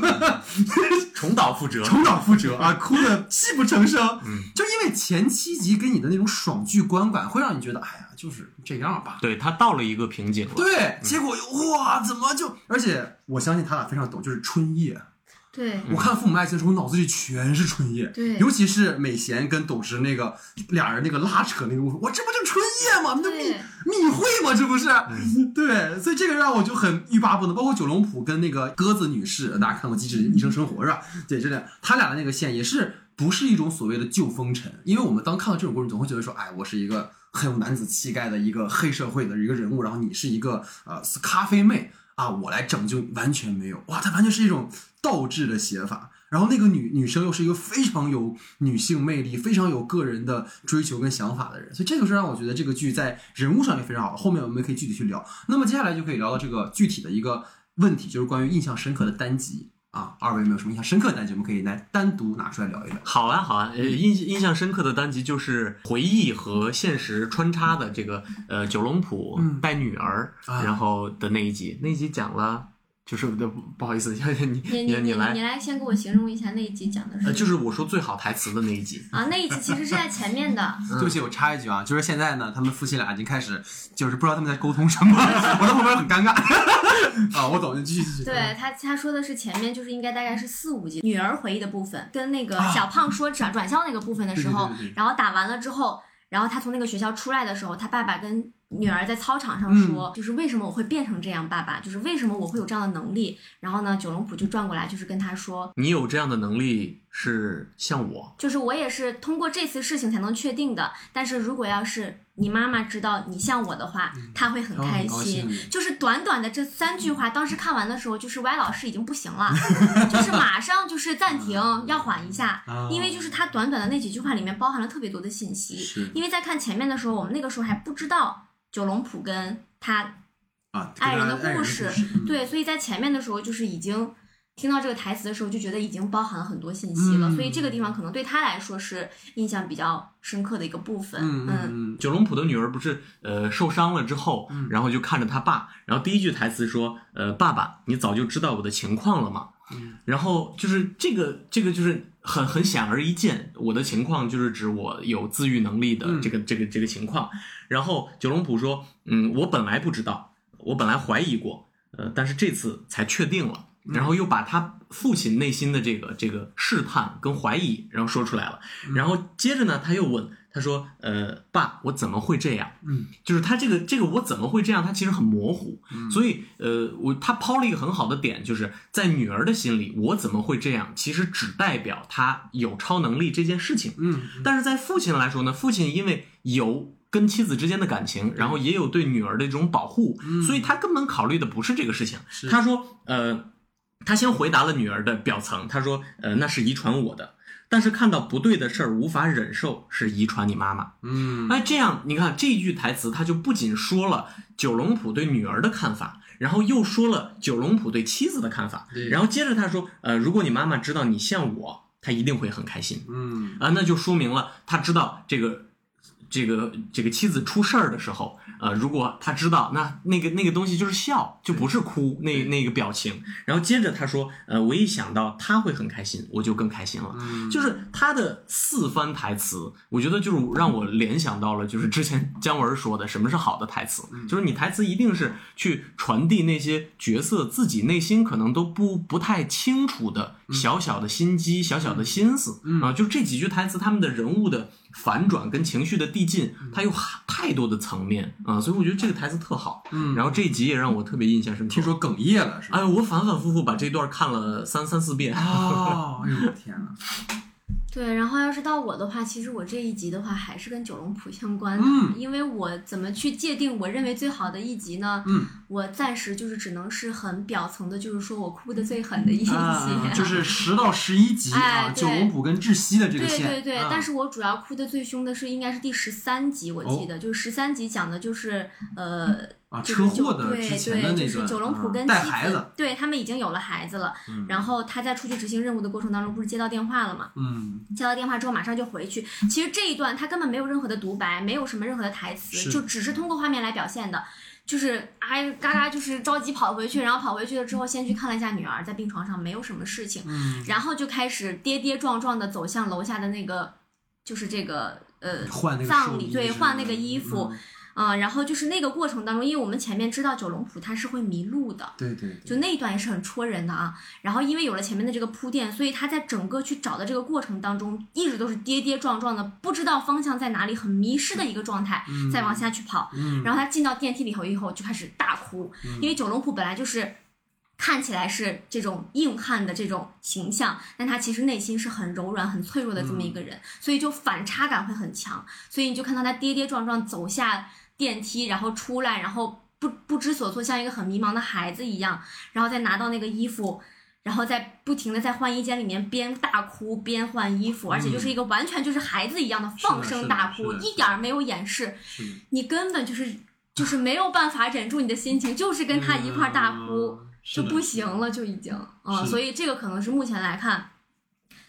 Speaker 3: 重蹈覆辙。
Speaker 1: 重蹈覆辙啊，哭的泣不成声。嗯，就因为前七集给你的那种爽剧观感，会让你觉得哎呀就是这样吧。
Speaker 3: 对他到了一个瓶颈了。
Speaker 1: 对，结果又哇，怎么就？而且我相信他俩非常懂，就是春夜。
Speaker 2: 对
Speaker 1: 我看《父母爱情》的时候，我脑子里全是春夜，
Speaker 2: 对
Speaker 1: 尤其是美贤跟董直那个俩人那个拉扯那个部分，我这不就春夜吗？那就密密会吗？这不是？对，所以这个让我就很欲罢不能。包括九龙浦跟那个鸽子女士，大家看过《机智医生生活》是吧？对，这俩他俩的那个线也是不是一种所谓的旧风尘？因为我们当看到这种过程，总会觉得说，哎，我是一个很有男子气概的一个黑社会的一个人物，然后你是一个呃咖啡妹啊，我来拯救，完全没有哇，它完全是一种倒置的写法。然后那个女女生又是一个非常有女性魅力、非常有个人的追求跟想法的人，所以这就是让我觉得这个剧在人物上也非常好。后面我们可以具体去聊。那么接下来就可以聊到这个具体的一个问题，就是关于印象深刻的单集啊。二位有没有什么印象深刻的单集？我们可以来单独拿出来聊一聊。
Speaker 3: 好啊，好啊，呃，印印象深刻的单集就是回忆和现实穿插的这个呃九龙浦
Speaker 1: 嗯
Speaker 3: 带女儿，
Speaker 1: 啊
Speaker 3: 然后的那一集，那一集讲了，就是不不好意思，你
Speaker 2: 你你你
Speaker 3: 你来
Speaker 2: 你，来先给我形容一下那一集讲的是什
Speaker 3: 呃，
Speaker 2: 么？
Speaker 3: 就是我说最好台词的那一集，
Speaker 2: 啊，那一集其实是在前面的，
Speaker 1: 对不起，我插一句啊，就是现在呢，他们夫妻俩已经开始，就是不知道他们在沟通什么，我在旁边很尴尬。啊，我走，你继续继续。
Speaker 2: 对他他说的是前面就是应该大概是四五集女儿回忆的部分，跟那个
Speaker 1: 啊
Speaker 2: 小胖说转转校那个部分的时候
Speaker 1: 对对对对对，
Speaker 2: 然后打完了之后，然后他从那个学校出来的时候，他爸爸跟女儿在操场上
Speaker 1: 嗯
Speaker 2: 说，就是为什么我会变成这样，爸爸，就是为什么我会有这样的能力。然后呢，九龙浦就转过来，就是跟他说，
Speaker 3: 你有这样的能力是像我，
Speaker 2: 就是我也是通过这次事情才能确定的。但是如果要是你妈妈知道你像我的话，她会很开心。就是短短的这三句话，当时看完的时候，就是歪老师已经不行了，就是马上就是暂停，要缓一下，
Speaker 1: 啊
Speaker 2: 因为就是他短短的那几句话里面包含了特别多的信息。
Speaker 1: 是
Speaker 2: 因为在看前面的时候，我们那个时候还不知道九龙浦跟他
Speaker 1: 啊，
Speaker 2: 爱人的故事，
Speaker 1: 嗯。
Speaker 2: 对，所以在前面的时候就是已经听到这个台词的时候，就觉得已经包含了很多信息了，
Speaker 1: 嗯。
Speaker 2: 所以这个地方可能对他来说是印象比较深刻的一个部分。
Speaker 1: 嗯嗯嗯。
Speaker 3: 九龙浦的女儿不是呃受伤了之后，然后就看着他爸，然后第一句台词说：“呃，爸爸，你早就知道我的情况了吗？”然后就是这个这个就是很很显而易见，我的情况就是指我有自愈能力的
Speaker 1: 嗯
Speaker 3: 这个、这个这个情况。然后九龙浦说：“嗯，我本来不知道，我本来怀疑过，呃，但是这次才确定了。”然后又把他父亲内心的这个这个试探跟怀疑，然后说出来了。然后接着呢，他又问他说：“呃，爸，我怎么会这样？”
Speaker 1: 嗯，
Speaker 3: 就是他这个这个我怎么会这样？他其实很模糊。所以呃，我他抛了一个很好的点，就是在女儿的心里，我怎么会这样？其实只代表他有超能力这件事情。
Speaker 1: 嗯
Speaker 3: 但是在父亲来说呢，父亲因为有跟妻子之间的感情，然后也有对女儿的这种保护，所以他根本考虑的不是这个事情。
Speaker 1: 是
Speaker 3: 他说，呃，他先回答了女儿的表层，他说，呃，那是遗传我的，但是看到不对的事儿无法忍受，是遗传你妈妈。
Speaker 1: 嗯
Speaker 3: 哎这样，你看这一句台词，他就不仅说了九龙浦对女儿的看法，然后又说了九龙浦对妻子的看法
Speaker 1: 对，
Speaker 3: 然后接着他说，呃，如果你妈妈知道你像我，她一定会很开心。
Speaker 1: 嗯
Speaker 3: 啊，那就说明了他知道这个这个这个妻子出事儿的时候，呃，如果他知道那那个那个东西就是笑，就不是哭那那个表情。然后接着他说，呃，我一想到他会很开心，我就更开心了。
Speaker 1: 嗯
Speaker 3: 就是他的四番台词，我觉得就是让我联想到了，就是之前姜文说的什么是好的台词，就是你台词一定是去传递那些角色自己内心可能都不不太清楚的小小的心机、小小的心思啊，就这几句台词，他们的人物的反转跟情绪的递进，它有太多的层面啊，所以我觉得这个台词特好。
Speaker 1: 嗯
Speaker 3: 然后这一集也让我特别印象深刻。
Speaker 1: 听说哽咽了是吧？
Speaker 3: 哎，我反反复复把这段看了三三四遍。
Speaker 1: 哦，哎呦我天哪！
Speaker 2: 对，然后要是到我的话，其实我这一集的话还是跟九龙谱相关的，
Speaker 1: 嗯
Speaker 2: 因为我怎么去界定我认为最好的一集呢？
Speaker 1: 嗯，
Speaker 2: 我暂时就是只能是很表层的，就是说我哭的最狠的一集，
Speaker 1: 啊，就是十到十一集啊，九龙浦跟窒息的这个
Speaker 2: 对
Speaker 1: 线，
Speaker 2: 对对，
Speaker 1: 啊
Speaker 2: 但是我主要哭的最凶的是应该是第十三集，我记得、就是十三集讲的就是呃。
Speaker 1: 车祸的
Speaker 2: 对
Speaker 1: 之前的
Speaker 2: 对，就是九龙浦
Speaker 1: 啊
Speaker 2: 跟妻子，
Speaker 1: 带孩子，
Speaker 2: 对他们已经有了孩子了。
Speaker 1: 嗯
Speaker 2: 然后他在出去执行任务的过程当中，不是接到电话了吗？
Speaker 1: 嗯
Speaker 2: 接到电话之后马上就回去。其实这一段他根本没有任何的独白，没有什么任何的台词，就只是通过画面来表现的。就是哎，嘎嘎，就是着急跑回去，然后跑回去了之后，先去看了一下女儿，在病床上没有什么事情，
Speaker 1: 嗯，
Speaker 2: 然后就开始跌跌撞撞的走向楼下的那个，就是这个呃
Speaker 1: 换那个
Speaker 2: 葬礼，对换那个衣服，
Speaker 1: 嗯
Speaker 2: 啊、然后就是那个过程当中，因为我们前面知道九龙浦他是会迷路的，
Speaker 1: 对对，对
Speaker 2: 就那一段也是很戳人的啊。然后因为有了前面的这个铺垫，所以他在整个去找的这个过程当中，一直都是跌跌撞撞的，不知道方向在哪里，很迷失的一个状态，再往下去跑。
Speaker 1: 嗯
Speaker 2: 然后他进到电梯里头以后就开始大哭，因为九龙浦本来就是。看起来是这种硬汉的这种形象，但他其实内心是很柔软、很脆弱的这么一个人，所以就反差感会很强。所以你就看到他跌跌撞撞走下电梯，然后出来，然后不不知所措，像一个很迷茫的孩子一样，然后再拿到那个衣服。然然后再不停的在换衣间里面边大哭边换衣服，而且就是一个完全就是孩子一样的放声大哭，一点儿没有掩饰，你根本就是就是没有办法忍住你的心情，就是跟他一块儿大哭。
Speaker 1: 嗯
Speaker 2: 就不行了，就已经，嗯，所以这个可能是目前来看，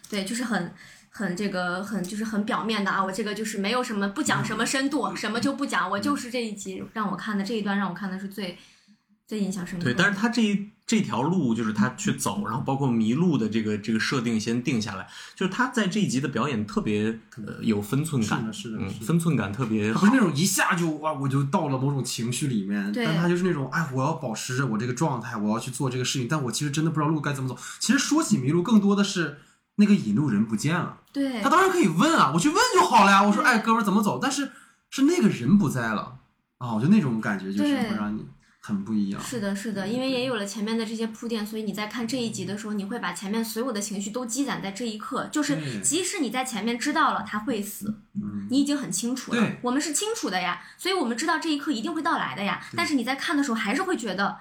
Speaker 2: 对，就是很很这个很就是很表面的啊，我这个就是没有什么不讲什么深度，什么就不讲，我就是这一集让我看的这一段让我看的是最最印象深刻的。
Speaker 3: 对，但是他这一这条路就是他去走，然后包括迷路的这个这个设定先定下来，就是他在这一集的表演特别呃有分寸感，
Speaker 1: 是的是的
Speaker 3: 嗯，
Speaker 1: 是的
Speaker 3: 分寸感特别好
Speaker 1: 他不是。那种一下就哇，我就到了某种情绪里面，
Speaker 2: 对
Speaker 1: 但他就是那种哎，我要保持着我这个状态，我要去做这个事情，但我其实真的不知道路该怎么走。其实说起迷路，更多的是那个引路人不见了。
Speaker 2: 对
Speaker 1: 他当然可以问啊，我去问就好了呀。我说哎，哥们儿怎么走？但是是那个人不在了啊，我就那种感觉就是会让你很不一样。
Speaker 2: 是的，是的，因为也有了前面的这些铺垫，所以你在看这一集的时候，你会把前面所有的情绪都积攒在这一刻。就是即使你在前面知道了他会死，
Speaker 1: 嗯，
Speaker 2: 你已经很清楚了，我们是清楚的呀，所以我们知道这一刻一定会到来的呀。但是你在看的时候，还是会觉得，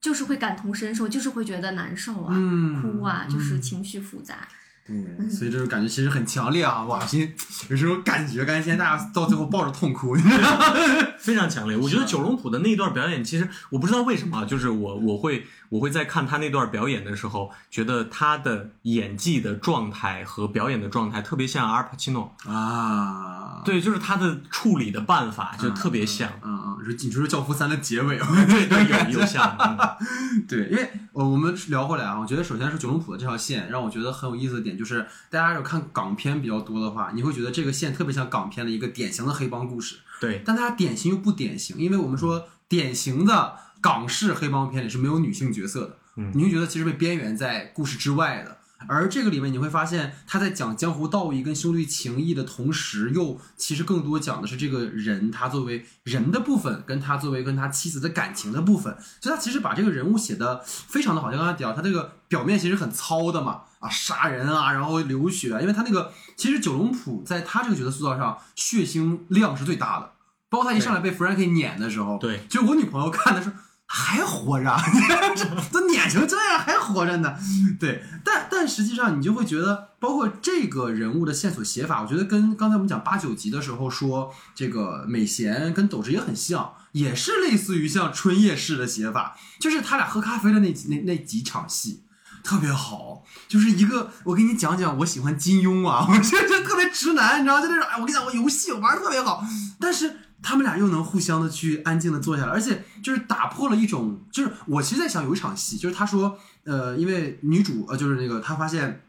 Speaker 2: 就是会感同身受，就是会觉得难受啊、
Speaker 1: 嗯
Speaker 2: 哭啊，就是
Speaker 1: 嗯
Speaker 2: 情绪复杂。
Speaker 1: 对，所以这种感觉其实很强烈啊！哇，心有这种感觉，感觉现在大家到最后抱着痛哭。
Speaker 3: 非常强烈。我觉得九龙浦的那段表演，其实我不知道为什么啊，就是我我会我会在看他那段表演的时候，觉得他的演技的状态和表演的状态特别像阿尔帕奇诺。
Speaker 1: 啊，
Speaker 3: 对，就是他的处理的办法就特别像。
Speaker 1: 嗯嗯，你说你说《教父三》的结尾，
Speaker 3: 对对，有有像。嗯
Speaker 1: 对，因为呃，我们聊回来啊，我觉得首先是九龙浦的这条线让我觉得很有意思的点，就是大家有看港片比较多的话，你会觉得这个线特别像港片的一个典型的黑帮故事，
Speaker 3: 对，
Speaker 1: 但它典型又不典型，因为我们说典型的港式黑帮片里是没有女性角色的，
Speaker 3: 嗯
Speaker 1: 你会觉得其实被边缘在故事之外的。而这个里面你会发现，他在讲江湖道义跟兄弟情义的同时，又其实更多讲的是这个人他作为人的部分，跟他作为跟他妻子的感情的部分。所以他其实把这个人物写的非常的好，像刚才讲，他这个表面其实很糙的嘛，啊，杀人啊，然后流血啊，因为他那个其实九龙浦在他这个角色塑造上，血腥量是最大的。包括他一上来被 Frankie 撵的时候，
Speaker 3: 对
Speaker 1: 就我女朋友看的时候还活着，都碾成这样还活着呢。对，但但实际上你就会觉得，包括这个人物的线索写法，我觉得跟刚才我们讲八九集的时候说这个美贤跟斗志也很像，也是类似于像春夜式的写法，就是他俩喝咖啡的那那那几场戏。特别好，就是一个我给你讲讲，我喜欢金庸啊，我这这特别直男，你知道，就那种哎，我跟你讲，我游戏我玩的特别好，但是他们俩又能互相的去安静的坐下来，而且就是打破了一种，就是我其实在想有一场戏，就是他说，呃，因为女主呃就是那个他发现。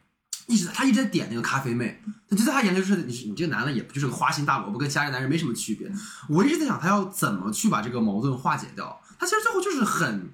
Speaker 1: 一直他一直在点那个咖啡妹，他就在他眼里就是你你这个男的也不就是个花心大萝卜，跟其他人男人没什么区别。我一直在想他要怎么去把这个矛盾化解掉。他其实最后就是很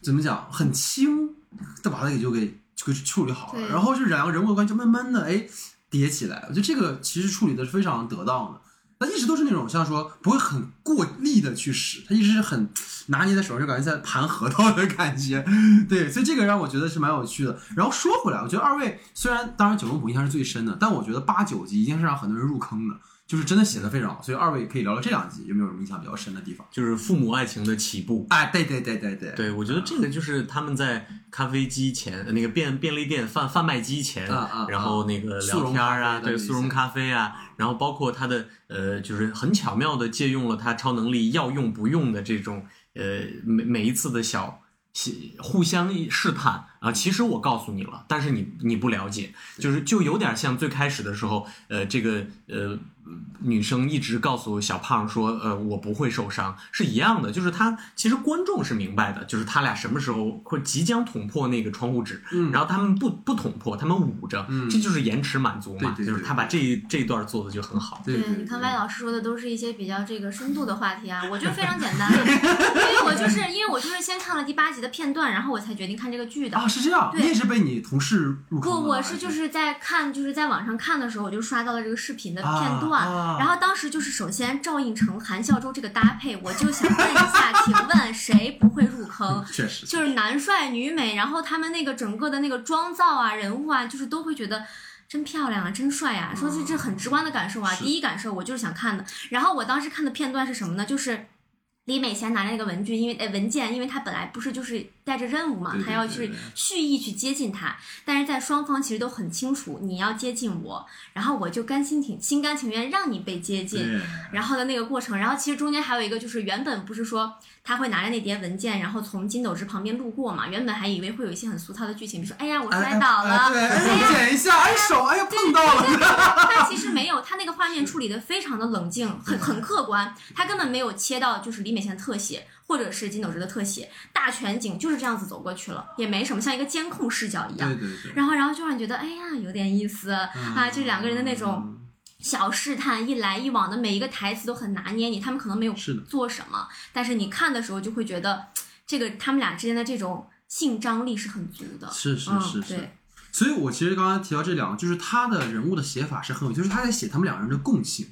Speaker 1: 怎么讲，很轻的把他给就给就给处理好了，然后就两个人物关系就慢慢的哎叠起来。我觉得这个其实处理的是非常得当的。他一直都是那种像说不会很过力的去使，他一直是很拿捏在手上，就感觉在盘核桃的感觉。对，所以这个让我觉得是蛮有趣的。然后说回来，我觉得二位虽然当然九龙谷印象是最深的，但我觉得八九级一定是让很多人入坑的，就是真的写的非常好。所以二位可以聊聊这两集有没有什么印象比较深的地方？
Speaker 3: 就是父母爱情的起步。
Speaker 1: 哎，对对对对对，
Speaker 3: 对，我觉得这个就是他们在咖啡机前，那个便便利店贩贩卖机前，
Speaker 1: 啊啊
Speaker 3: 然后那个聊天儿啊，对，速溶咖啡啊，然后包括他的呃，就是很巧妙的借用了他超能力要用不用的这种呃每每一次的小。互相试探啊，其实我告诉你了，但是你你不了解，就是就有点像最开始的时候，呃，这个呃女生一直告诉小胖说，呃，我不会受伤，是一样的，就是他其实观众是明白的，就是他俩什么时候会即将捅破那个窗户纸，
Speaker 1: 嗯。
Speaker 3: 然后他们不不捅破，他们捂着，
Speaker 1: 嗯
Speaker 3: 这就是延迟满足嘛，
Speaker 1: 对对对
Speaker 3: 就是他把这一这一段做的就很好。
Speaker 1: 对对，
Speaker 2: 你看歪老师说的都是一些比较这个深度的话题啊，我就非常简单，因为我就是因为我就是先看了第八集的片段，然后我才决定看这个剧的。
Speaker 1: 啊，是这样，
Speaker 2: 对。
Speaker 1: 你也是被你同事入坑
Speaker 2: 不，
Speaker 1: 的吗？
Speaker 2: 我是就是在看，就是在网上看的时候，我就刷到了这个视频的
Speaker 1: 啊
Speaker 2: 片段，
Speaker 1: 啊
Speaker 2: 然后当时就是首先赵寅成、韩孝周这个搭配，我就想问一下，请问谁不会入坑？
Speaker 1: 确实
Speaker 2: 就是男帅女美，然后他们那个整个的那个妆造啊、人物啊，就是都会觉得。真漂亮啊，真帅啊！说这这很直观的感受啊，第一感受我就是想看的。然后我当时看的片段是什么呢？就是李美贤拿着那个文具，因为呃文件，因为他本来不是就是带着任务嘛，他要去蓄意去接近他，但是在双方其实都很清楚你要接近我，然后我就甘心挺心甘情愿让你被接近，然后的那个过程，然后其实中间还有一个就是原本不是说他会拿着那叠文件，然后从金斗直旁边路过嘛，原本还以为会有一些很俗套的剧情，比如说哎呀我摔倒了，
Speaker 1: 捡一下，哎手，哎呀碰到了，
Speaker 2: 但其实没有，他那个画面处理的非常的冷静，很很客观，他根本没有切到就是李美贤的特写，或者是金斗直的特写，大全景就是这样子走过去了，也没什么，像一个监控视角一样。
Speaker 1: 对对对，
Speaker 2: 然后，然后就让你觉得，哎呀，有点意思、啊！这两个人的那种小试探，一来一往的，每一个台词都很拿捏你，他们可能没有做什么，但是你看的时候就会觉得，这个他们俩之间的这种性张力是很足的。
Speaker 1: 是是
Speaker 2: 嗯
Speaker 1: 是是
Speaker 2: 对。
Speaker 1: 所以我其实刚才提到这两个，就是他的人物的写法是很有，就是他在写他们两个人的共性。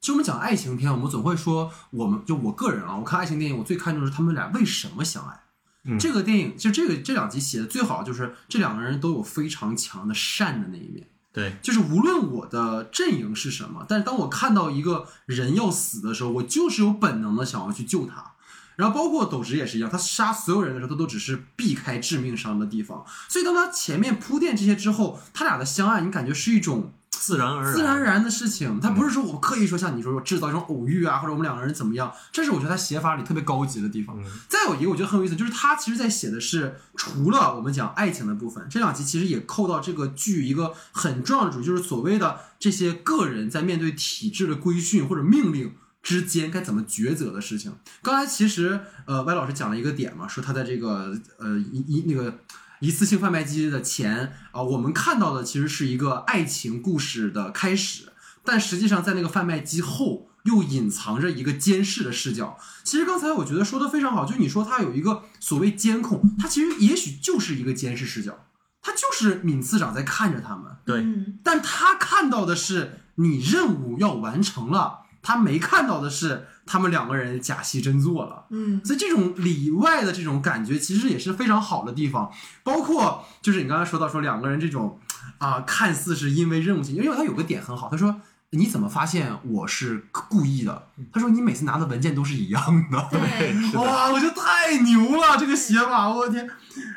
Speaker 1: 其实我们讲爱情片，我们总会说，我们就我个人啊，我看爱情电影，我最看重的是他们俩为什么相爱。
Speaker 3: 嗯
Speaker 1: 这个电影就这个这两集写的最好，就是这两个人都有非常强的善的那一面。
Speaker 3: 对，
Speaker 1: 就是无论我的阵营是什么，但是当我看到一个人要死的时候，我就是有本能的想要去救他。然后包括斗直也是一样，他杀所有人的时候，他都只是避开致命伤的地方。所以当他前面铺垫这些之后，他俩的相爱，你感觉是一种
Speaker 3: 自然而然，
Speaker 1: 自然而然的事情。他不是说我刻意说像你说我制造一种偶遇啊，或者我们两个人怎么样，这是我觉得他写法里特别高级的地方。
Speaker 3: 嗯
Speaker 1: 再有一个我觉得很有意思，就是他其实在写的是除了我们讲爱情的部分，这两集其实也扣到这个剧一个很重要的主题，就是所谓的这些个人在面对体制的规训或者命令。之间该怎么抉择的事情？刚才其实呃，歪老师讲了一个点嘛，说他在这个呃一一那个一次性贩卖机的前啊、我们看到的其实是一个爱情故事的开始，但实际上在那个贩卖机后又隐藏着一个监视的视角。其实刚才我觉得说的非常好，就你说它有一个所谓监控，它其实也许就是一个监视视角，它就是闵次长在看着他们，
Speaker 3: 对，
Speaker 2: 嗯，
Speaker 1: 但他看到的是你任务要完成了，他没看到的是他们两个人假戏真做了。
Speaker 2: 嗯，
Speaker 1: 所以这种里外的这种感觉，其实也是非常好的地方。包括就是你刚才说到说两个人这种啊、看似是因为任务性，因为他有个点很好，他说。你怎么发现我是故意的？他说你每次拿的文件都是一样的。
Speaker 2: 对，
Speaker 1: 哇，我觉得太牛了，这个写法，我的天！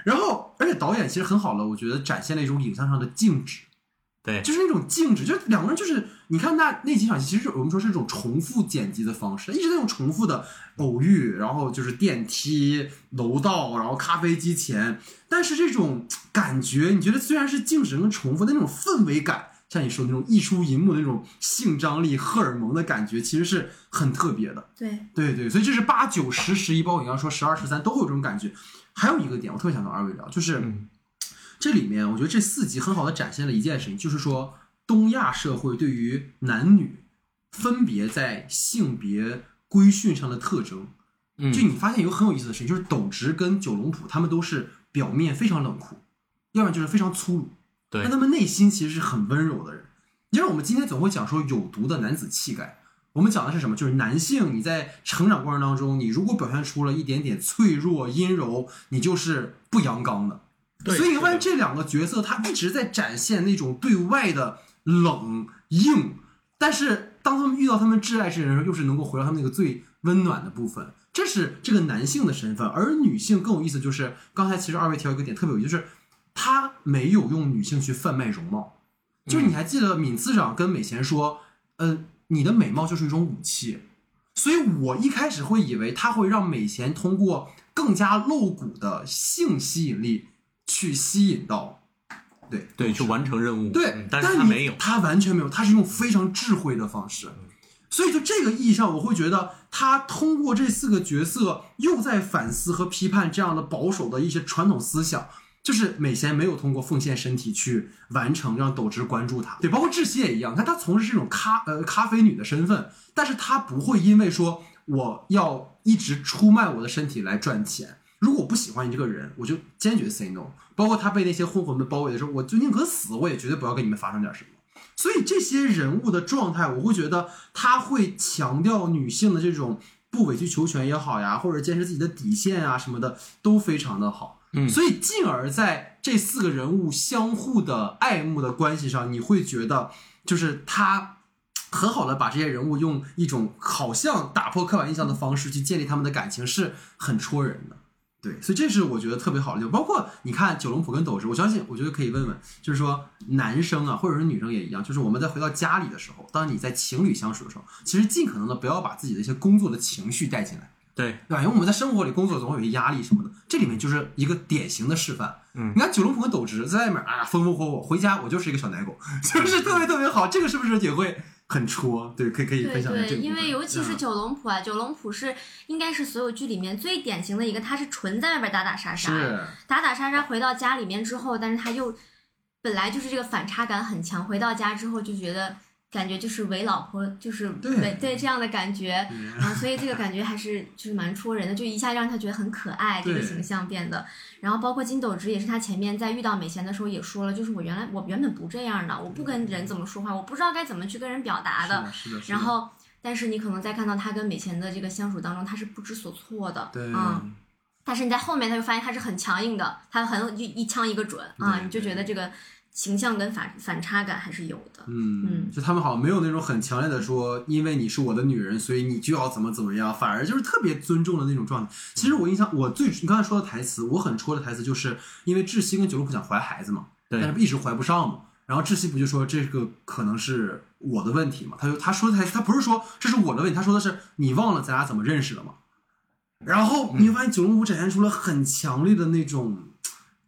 Speaker 1: 然后，而且导演其实很好了，我觉得展现了一种影像上的静止，
Speaker 3: 对，
Speaker 1: 就是那种静止，就是两个人就是你看那那几场戏，其实我们说是一种重复剪辑的方式，一直在用重复的偶遇，然后就是电梯、楼道，然后咖啡机前，但是这种感觉，你觉得虽然是静止跟重复，的那种氛围感，像你说的那种溢出银幕的那种性张力、荷尔蒙的感觉，其实是很特别的。
Speaker 2: 对，
Speaker 1: 对对，所以这是八九十十一，包括你刚刚说十二十三都会有这种感觉。还有一个点，我特别想跟二位聊，就是、
Speaker 3: 嗯
Speaker 1: 这里面我觉得这四集很好的展现了一件事情，就是说东亚社会对于男女分别在性别规训上的特征。
Speaker 3: 嗯
Speaker 1: 就你发现有个很有意思的事情，就是斗直跟九龙浦他们都是表面非常冷酷，要不然就是非常粗鲁，
Speaker 3: 对
Speaker 1: 但他们内心其实是很温柔的人。因为我们今天总会讲说有毒的男子气概，我们讲的是什么？就是男性你在成长过程当中，你如果表现出了一点点脆弱、阴柔，你就是不阳刚的。
Speaker 3: 对
Speaker 1: 所以你发现这两个角色，他一直在展现那种对外的冷硬，但是当他们遇到他们挚爱之人的时候，又是能够回到他们那个最温暖的部分。这是这个男性的身份，而女性更有意思，就是刚才其实二位提到一个点特别有意思，就是他没有用女性去贩卖容貌。就是你还记得闵次长跟美贤说，呃，你的美貌就是一种武器，所以我一开始会以为他会让美贤通过更加露骨的性吸引力去吸引到，对
Speaker 3: 对，去完成任务，
Speaker 1: 对
Speaker 3: 嗯，但是他没有，
Speaker 1: 他完全没有，他是用非常智慧的方式。所以就这个意义上，我会觉得他通过这四个角色又在反思和批判这样的保守的一些传统思想。就是美贤没有通过奉献身体去完成让斗直关注他，对，包括窒息也一样。看他从事这种咖呃咖啡女的身份，但是他不会因为说我要一直出卖我的身体来赚钱。如果我不喜欢你这个人，我就坚决 say no。包括他被那些混混们包围的时候，我就宁可死，我也绝对不要跟你们发生点什么。所以这些人物的状态，我会觉得他会强调女性的这种不委曲求全也好呀，或者坚持自己的底线啊什么的，都非常的好。
Speaker 3: 嗯
Speaker 1: 所以进而在这四个人物相互的爱慕的关系上，你会觉得就是他很好的把这些人物用一种好像打破刻板印象的方式去建立他们的感情，是很戳人的。对，所以这是我觉得特别好的地方。包括你看九龙浦跟斗智，我相信，我觉得可以问问，就是说男生啊，或者是女生也一样，就是我们在回到家里的时候，当你在情侣相处的时候，其实尽可能的不要把自己的一些工作的情绪带进来。
Speaker 3: 对，
Speaker 1: 对吧？因为我们在生活里工作总会有一些压力什么的，这里面就是一个典型的示范。
Speaker 3: 嗯
Speaker 1: 你看九龙浦跟斗志在外面啊风风火火，回家我就是一个小奶狗，就是特别特别好。这个是不是也会很戳？对，可以可以
Speaker 2: 对
Speaker 1: 分享
Speaker 2: 对。因为尤其是
Speaker 1: 嗯
Speaker 2: 九龙浦啊，九龙浦是应该是所有剧里面最典型的一个，他是纯在外边打打杀杀，打打杀杀回到家里面之后，但是他又本来就是这个反差感很强，回到家之后就觉得感觉就是为老婆，就是
Speaker 1: 对
Speaker 2: 为对这样的感觉啊，所以这个感觉还是就是蛮戳人的，就一下让他觉得很可爱，这个形象变得。然后包括金斗直也是他前面在遇到美贤的时候也说了，就是我原来我原本不这样的，我不跟人怎么说话，我不知道该怎么去跟人表达的。
Speaker 1: 是的，是的。
Speaker 2: 然后，但是你可能在看到他跟美贤的这个相处当中，他是不知所措的，
Speaker 1: 对
Speaker 2: 嗯。但是你在后面他就发现他是很强硬的，他很一一枪一个准啊，你就觉得这个形象跟反反差感还是有的。
Speaker 1: 嗯
Speaker 2: 嗯，
Speaker 1: 就他们好像没有那种很强烈的说，因为你是我的女人，所以你就要怎么怎么样，反而就是特别尊重的那种状态。其实我印象，我最你刚才说的台词，我很戳的台词，就是因为窒息跟九龙不想怀孩子嘛，
Speaker 3: 对
Speaker 1: 但是一直怀不上嘛。然后窒息不就说这个可能是我的问题嘛？他就他说的台词，他不是说这是我的问题，他说的是你忘了咱俩怎么认识的吗？然后你会发现九龙浦展现出了很强烈的那种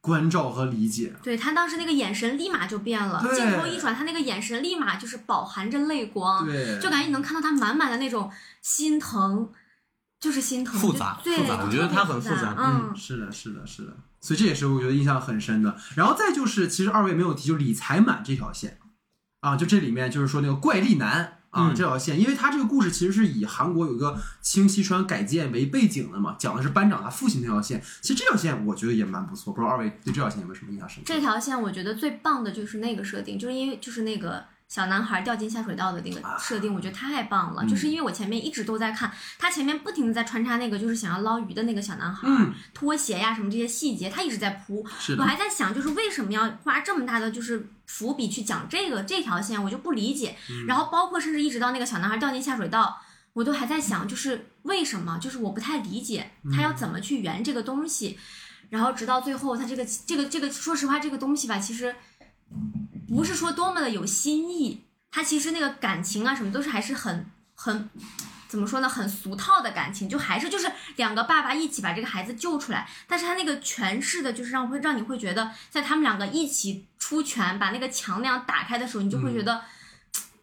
Speaker 1: 关照和理解。
Speaker 2: 对他当时那个眼神立马就变了，镜头一转，他那个眼神立马就是饱含着泪光，
Speaker 1: 对，
Speaker 2: 就感觉你能看到他满满的那种心疼，就是心疼，
Speaker 3: 复杂复杂我觉得他很复杂
Speaker 2: 嗯，
Speaker 1: 是的，是的，是的，所以这也是我觉得印象很深的。然后再就是，其实二位没有提，就李财满这条线啊，就这里面就是说那个怪力男啊、
Speaker 3: 嗯
Speaker 1: 这条线，因为他这个故事其实是以韩国有一个清溪川改建为背景的嘛，讲的是班长他父亲那条线。其实这条线我觉得也蛮不错，不知道二位对这条线有没有什么印象深刻？
Speaker 2: 这条线我觉得最棒的就是那个设定，就是因为就是那个小男孩掉进下水道的那个设定，我觉得太棒了。
Speaker 1: 嗯
Speaker 2: 就是因为我前面一直都在看，他前面不停的在穿插那个就是想要捞鱼的那个小男孩，
Speaker 1: 嗯
Speaker 2: 拖鞋呀什么这些细节，他一直在铺。我还在想，就是为什么要花这么大的就是伏笔去讲这个这条线，我就不理解。
Speaker 1: 嗯
Speaker 2: 然后包括甚至一直到那个小男孩掉进下水道，我都还在想，就是为什么？就是我不太理解他要怎么去圆这个东西。然后直到最后，他这个这个这个，说实话，这个东西吧，其实不是说多么的有新意，他其实那个感情啊什么都是还是很很。怎么说呢？很俗套的感情，就还是就是两个爸爸一起把这个孩子救出来，但是他那个诠释的，就是让会让你会觉得，在他们两个一起出拳把那个墙那样打开的时候，你就会觉得，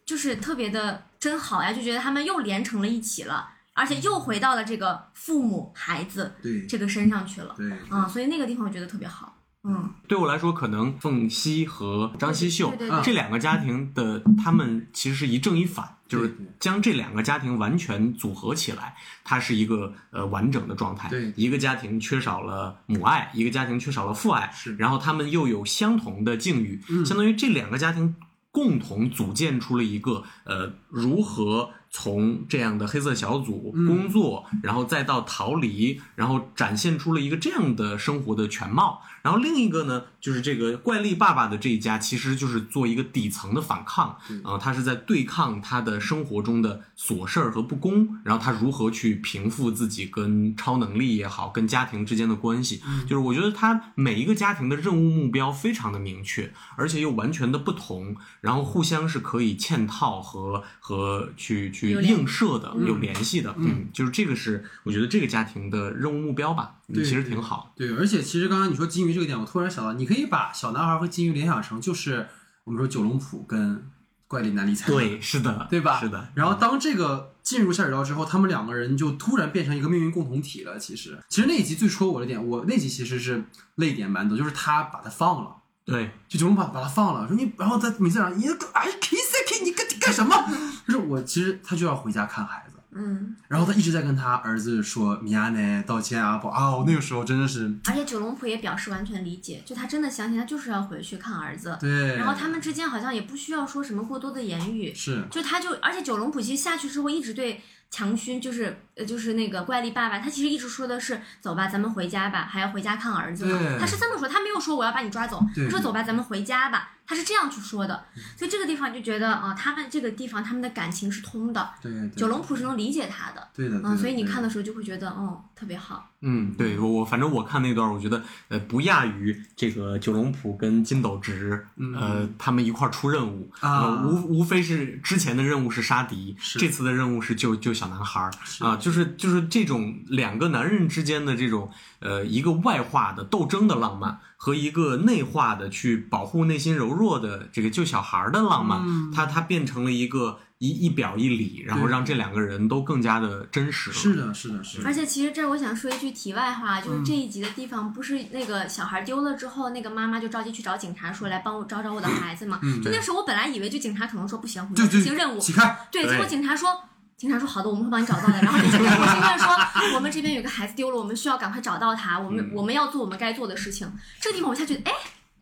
Speaker 2: 就是特别的真好呀，就觉得他们又连成了一起了，而且又回到了这个父母孩子
Speaker 1: 对
Speaker 2: 这个身上去了，
Speaker 1: 对，
Speaker 2: 啊，所以那个地方我觉得特别好，嗯，
Speaker 3: 对我来说，可能凤熙和张熙秀
Speaker 2: 对对对
Speaker 3: 这两个家庭的，他们其实是一正一反，就是将这两个家庭完全组合起来，它是一个呃完整的状态。
Speaker 1: 对
Speaker 3: 一个家庭缺少了母爱，一个家庭缺少了父爱，
Speaker 1: 是
Speaker 3: 然后他们又有相同的境遇，
Speaker 1: 嗯
Speaker 3: 相当于这两个家庭共同组建出了一个呃如何从这样的黑色小组
Speaker 1: 嗯
Speaker 3: 工作，然后再到逃离，然后展现出了一个这样的生活的全貌。然后另一个呢，就是这个怪力爸爸的这一家，其实就是做一个底层的反抗，
Speaker 1: 嗯
Speaker 3: 啊、他是在对抗他的生活中的琐事儿和不公，然后他如何去平复自己跟超能力也好，跟家庭之间的关系。
Speaker 1: 嗯
Speaker 3: 就是我觉得他每一个家庭的任务目标非常的明确，而且又完全的不同，然后互相是可以嵌套和和去去映射的、
Speaker 2: 嗯
Speaker 3: 有联系的。嗯，就是这个是我觉得这个家庭的任务目标吧，
Speaker 1: 对
Speaker 3: 其实挺好。
Speaker 1: 对，而且其实刚刚你说金鱼这个点，我突然想到，你可以把小男孩和金鱼联想成就是我们说九龙浦跟怪力男理财，
Speaker 3: 对，是的，
Speaker 1: 对吧？
Speaker 3: 是的。
Speaker 1: 然后当这个进入下水道之后，他们两个人就突然变成一个命运共同体了。其实，其实那一集最戳我的点，我那集其实是泪点蛮多，就是他把他放了。
Speaker 3: 对，
Speaker 1: 就九龙把把他放了，说你，然后他每次讲你个哎 kiss kiss 你干干什么？就是我其实他就要回家看孩子，
Speaker 2: 嗯，
Speaker 1: 然后他一直在跟他儿子说米亚奈道歉啊不啊，我那个时候真的是
Speaker 2: 而且九龙浦也表示完全理解，就他真的相信他就是要回去看儿子，
Speaker 1: 对，
Speaker 2: 然后他们之间好像也不需要说什么过多的言语，
Speaker 1: 是。
Speaker 2: 就他就，而且九龙浦其实下去之后一直对强勋就是呃就是那个怪力爸爸，他其实一直说的是走吧，咱们回家吧，还要回家看儿子嘛。
Speaker 1: 对。
Speaker 2: 他是这么说，他没有说我要把你抓走，
Speaker 1: 对
Speaker 2: 他说走吧，咱们回家吧，他是这样去说的。所以这个地方就觉得啊、他们这个地方他们的感情是通的，
Speaker 1: 对对
Speaker 2: 九龙浦是能理解他的。
Speaker 1: 对的，
Speaker 2: 嗯，
Speaker 1: 的
Speaker 2: 所以你看的时候就会觉得，哦，特别好。
Speaker 3: 嗯，对我我反正我看那段，我觉得呃不亚于这个九龙浦跟金斗直，呃他们一块儿出任务，
Speaker 1: 嗯啊
Speaker 3: 呃无无非是之前的任务是杀敌，这次的任务是救救小男孩儿
Speaker 1: 是
Speaker 3: 啊，就是就是这种两个男人之间的这种呃一个外化的斗争的浪漫和一个内化的去保护内心柔弱的这个救小孩儿的浪漫，
Speaker 1: 嗯
Speaker 3: 它它变成了一个一一表一里，然后让这两个人都更加的真实了。
Speaker 1: 是的，是的，是的
Speaker 2: 而。且其实这儿我想说一句题外话，就是这一集的地方不是那个小孩丢了之后，那个妈妈就着急去找警察说来帮我找找我的孩子嘛。
Speaker 1: 嗯
Speaker 2: 就那时候我本来以为就警察可能说不行，我们要执行任务。
Speaker 1: 起开，
Speaker 2: 对，结果警察说。警察说好的，我们会帮你找到的。然后警察我现在说，我们这边有个孩子丢了，我们需要赶快找到他。我们、我们要做我们该做的事情。这个地方我一下觉得，哎，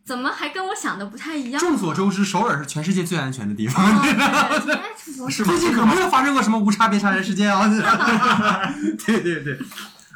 Speaker 2: 怎么还跟我想的不太一样？
Speaker 1: 众所周知，首尔是全世界最安全的地方。最近可没有发生过什么无差别杀人事件啊！对对对。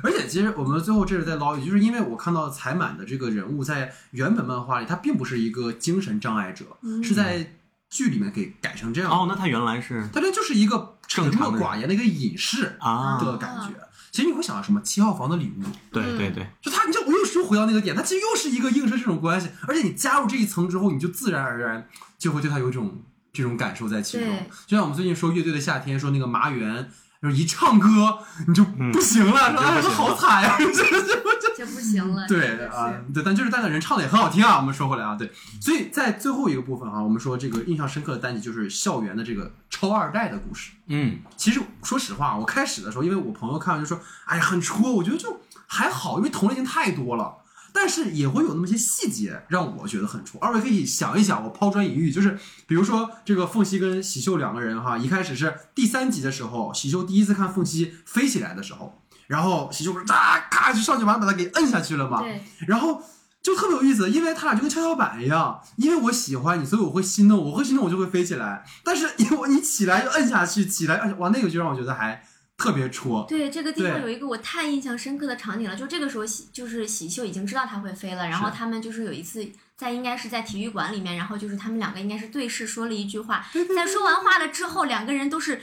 Speaker 1: 而且，其实我们最后这是在捞一句，就是因为我看到彩满的这个人物在原本漫画里，他并不是一个精神障碍者，
Speaker 2: 嗯
Speaker 1: 是在剧里面给改成这样。
Speaker 3: 哦，那他原来是
Speaker 1: 他这就是一个沉默寡言的一个隐士
Speaker 3: 啊，
Speaker 1: 的感觉。其实你会想到什么？七号房的礼物，
Speaker 3: 对
Speaker 2: 嗯
Speaker 3: 对对，
Speaker 1: 就他，你就我又说回到那个点，他其实又是一个映射这种关系，而且你加入这一层之后，你就自然而然就会对他有一种这种感受在其中。就像我们最近说乐队的夏天，说那个麻原，就是一唱歌你就不行了，说哎，
Speaker 3: 嗯就不行了
Speaker 1: 好惨呀，这这这
Speaker 2: 这不行了。
Speaker 1: 对啊，对，但就是但是人唱的也很好听啊。我们说回来啊，对，所以在最后一个部分啊，我们说这个印象深刻的单集就是校园的这个超二代的故事。
Speaker 3: 嗯，
Speaker 1: 其实说实话，我开始的时候，因为我朋友看完就说，哎呀，很戳，我觉得就还好，因为同类型太多了。但是也会有那么些细节让我觉得很戳。二位可以想一想，我抛砖引玉，就是比如说这个凤熙跟喜秀两个人哈，一开始是第三集的时候，喜秀第一次看凤熙飞起来的时候，然后喜秀不是哒咔就上去完把他给摁下去了嘛，
Speaker 2: 对，
Speaker 1: 然后就特别有意思，因为他俩就跟跷跷板一样，因为我喜欢你，所以我会心动，我会心动，我就会飞起来。但是因为你起来就摁下去，起来摁下哇，那个就让我觉得还特别戳。
Speaker 2: 对，这个地方有一个我太印象深刻的场景了，就这个时候喜就是喜秀已经知道他会飞了，然后他们就是有一次在应该是在体育馆里面，然后就是他们两个应该是对视说了一句话，在说完话了之后，两个人都是。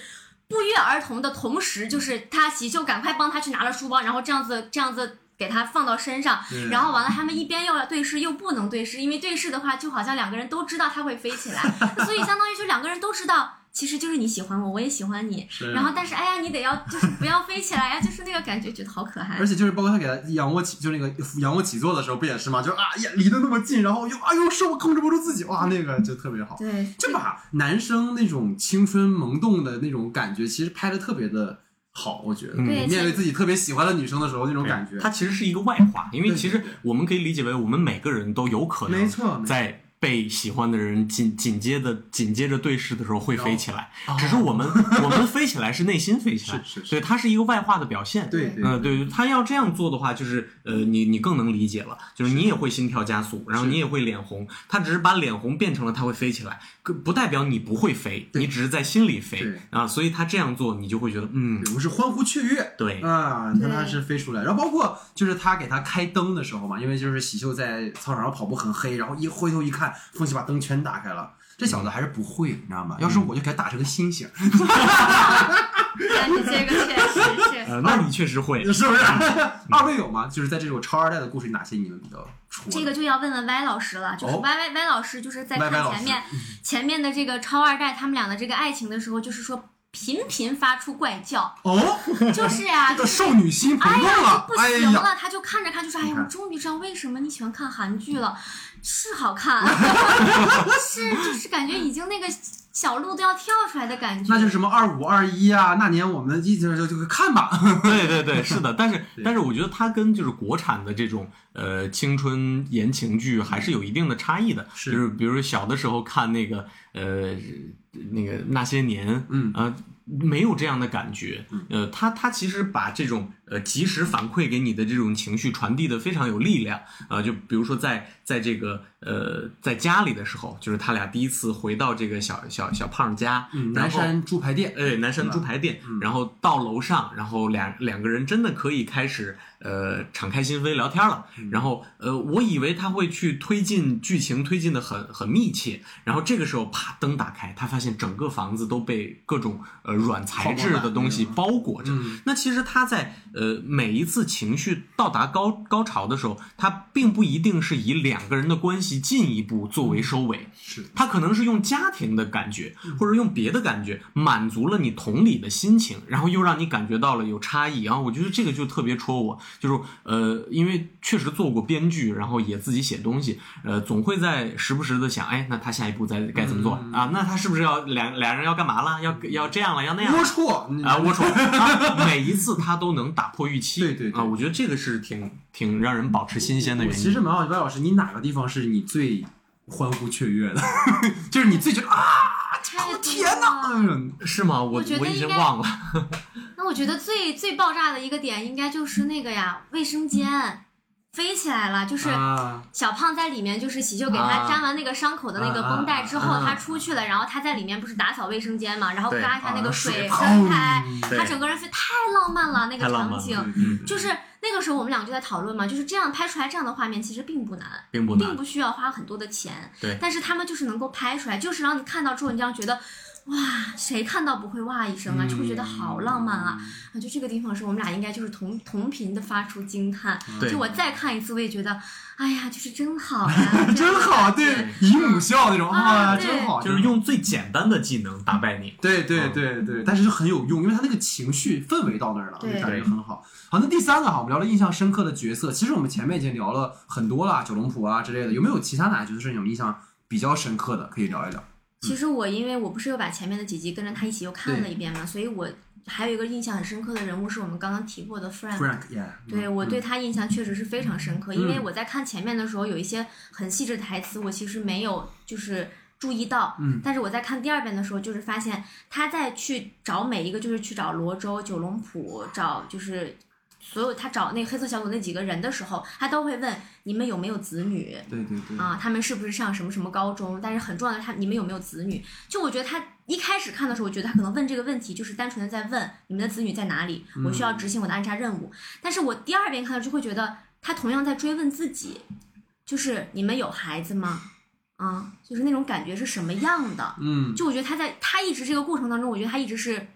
Speaker 2: 不约而同的同时，就是他喜秀赶快帮他去拿了书包，然后这样子这样子给他放到身上，然后完了他们一边又要对视又不能对视，因为对视的话就好像两个人都知道他会飞起来，所以相当于就两个人都知道，其实就是你喜欢我，我也喜欢你，
Speaker 1: 是
Speaker 2: 然后但是哎呀，你得要就是不要飞起来呀，就是那个感觉，觉得好可爱
Speaker 1: 而。且就是包括他给他仰卧起，就那个仰卧起坐的时候，不也是吗？就是啊呀，离得那么近，然后又啊又手控制不住自己，哇，那个就特别好。
Speaker 2: 对，
Speaker 1: 就把男生那种青春萌动的那种感觉，其实拍的特别的好，我觉得。面对自己特别喜欢的女生的时候，那种感觉。
Speaker 3: 它其实是一个外化，因为其实我们可以理解为我们每个人都有可能，
Speaker 1: 没错
Speaker 3: 在被喜欢的人紧紧接着紧接着对视的时候会飞起来，
Speaker 1: 哦
Speaker 3: 只是我们 我们飞起来是内心飞起来，
Speaker 1: 是是是
Speaker 3: 所以它是一个外化的表现。
Speaker 1: 对对
Speaker 3: 嗯，对，他要这样做的话，就是呃，你你更能理解了，就是你也会心跳加速，然后你也会脸红，他只是把脸红变成了他会飞起来，不代表你不会飞，你只是在心里飞啊，所以他这样做，你就会觉得嗯，
Speaker 1: 我们是欢呼雀跃。
Speaker 3: 对，
Speaker 1: 啊，你看他
Speaker 2: 对
Speaker 1: 是飞出来，然后包括就是他给他开灯的时候嘛，因为就是喜秀在操场上跑步很黑，然后一回头一看，凤喜把灯全打开了。这小子还是不会，你知道吗？要是我就给他打成个星星，
Speaker 2: 但是这个确实是。
Speaker 3: 呃，那你确实会，
Speaker 1: 是不是？二位有吗？就是在这种超二代的故事，哪些你们比较？
Speaker 2: 这个就要问问歪老师了，就是
Speaker 1: 哦。
Speaker 2: 歪歪歪老师，就是在看前面前面的这个超二代他们俩的这个爱情的时候，就是说频频发出怪叫，
Speaker 1: 哦，
Speaker 2: 就是呀、
Speaker 1: 这个少女心
Speaker 2: 哎呀，
Speaker 1: 了。
Speaker 2: 就，不行了，他就看着看，就说：“哎呀，我终于知道为什么你喜欢看韩剧了，是好看，是就是感觉已经那个小鹿都要跳出来的感觉。”
Speaker 1: 那就是什么二五二一啊？那年我们一直就就看吧。
Speaker 3: 对对对，是的，但是但是我觉得它跟就是国产的这种呃青春言情剧还是有一定的差异的。
Speaker 1: 是
Speaker 3: 就是比如小的时候看那个呃那个那些年，
Speaker 1: 嗯
Speaker 3: 呃，没有这样的感觉。呃，他他其实把这种呃及时反馈给你的这种情绪传递的非常有力量。呃，就比如说在在这个呃在家里的时候，就是他俩第一次回到这个小小小胖家，
Speaker 1: 嗯，南山猪排店，
Speaker 3: 哎，南山猪排店，然后到楼上，然后两两个人真的可以开始呃敞开心扉聊天了。然后呃，我以为他会去推进剧情，推进的很很密切。然后这个时候，啪，灯打开，他发现整个房子都被各种呃软材质的东西包裹着。
Speaker 1: 嗯
Speaker 3: 那其实他在呃每一次情绪到达高高潮的时候，他并不一定是以两个人的关系进一步作为收尾，
Speaker 1: 是的
Speaker 3: 他可能是用家庭的感觉，或者用别的感觉满足了你同理的心情，然后又让你感觉到了有差异。然后我觉得这个就特别戳我，就是呃，因为确实做过编剧，然后也自己写东西，呃，总会在时不时的想，哎，那他下一步再该怎么做、啊？那他是不是要两俩人要干嘛了？要要这样了？要那样了？
Speaker 1: 龌龊嗯
Speaker 3: 啊，龌龊啊！每一次他都能打破预期，
Speaker 1: 对对对
Speaker 3: 啊，我觉得这个是挺挺让人保持新鲜的原因。
Speaker 1: 其实毛小白老师，你哪个地方是你最欢呼雀跃的？就是你最觉得啊，
Speaker 2: 太多
Speaker 1: 天哪！
Speaker 2: 了
Speaker 1: 嗯
Speaker 3: 是吗？我
Speaker 2: 我
Speaker 3: 我已经忘了。
Speaker 2: 那我觉得最最爆炸的一个点，应该就是那个呀，卫生间飞起来了，就是
Speaker 1: 啊，
Speaker 2: 小胖在里面，就是喜秀给他
Speaker 1: 啊
Speaker 2: 粘完那个伤口的那个绷带之后，
Speaker 1: 啊啊
Speaker 2: 他出去了，然后他在里面不是打扫卫生间嘛，然后
Speaker 3: 对
Speaker 2: 嘎一下那个
Speaker 1: 啊
Speaker 2: 水
Speaker 1: 水
Speaker 2: 分开，他整个人是太浪漫了，那个场景。
Speaker 3: 嗯，
Speaker 2: 就是那个时候我们两个就在讨论嘛，就是这样拍出来这样的画面其实并不难，
Speaker 3: 并不难
Speaker 2: 并。不需要花很多的钱，
Speaker 3: 对
Speaker 2: 但是他们就是能够拍出来，就是让你看到之后你这样觉得。哇，谁看到不会哇一声啊？就会觉得好浪漫啊！啊，就这个地方是我们俩应该就是同同频的发出惊叹。就我再看一次，我也觉得，哎呀，就是真好呀，
Speaker 1: 真好，对，姨母笑那种
Speaker 2: 啊
Speaker 1: 真好，
Speaker 3: 就是用最简单的技能打败你。
Speaker 1: 对对对对，但是就很有用，因为他那个情绪氛围到那儿了，感觉很好。好，那第三个哈，我们聊了印象深刻的角色，其实我们前面已经聊了很多了，九龙谱啊之类的，有没有其他哪个角色是你们印象比较深刻的？可以聊一聊。
Speaker 2: 其实我因为我不是又把前面的几集跟着他一起又看了一遍嘛，所以我还有一个印象很深刻的人物是我们刚刚提过的 Frank。
Speaker 1: Frank，yeah，
Speaker 2: 对我对他印象确实是非常深刻，
Speaker 1: 嗯
Speaker 2: 因为我在看前面的时候有一些很细致的台词，我其实没有就是注意到，
Speaker 1: 嗯。
Speaker 2: 但是我在看第二遍的时候，就是发现他在去找每一个，就是去找罗州、九龙浦，找就是所有他找那个黑色小组那几个人的时候，他都会问你们有没有子女，
Speaker 1: 对对对，
Speaker 2: 啊，他们是不是上什么什么高中？但是很重要的是，他你们有没有子女？就我觉得他一开始看的时候，我觉得他可能问这个问题，就是单纯的在问你们的子女在哪里，我需要执行我的暗杀任务。但是我第二遍看到就会觉得他同样在追问自己，就是你们有孩子吗？啊，就是那种感觉是什么样的？
Speaker 1: 嗯，
Speaker 2: 就我觉得他在他一直这个过程当中，我觉得他一直是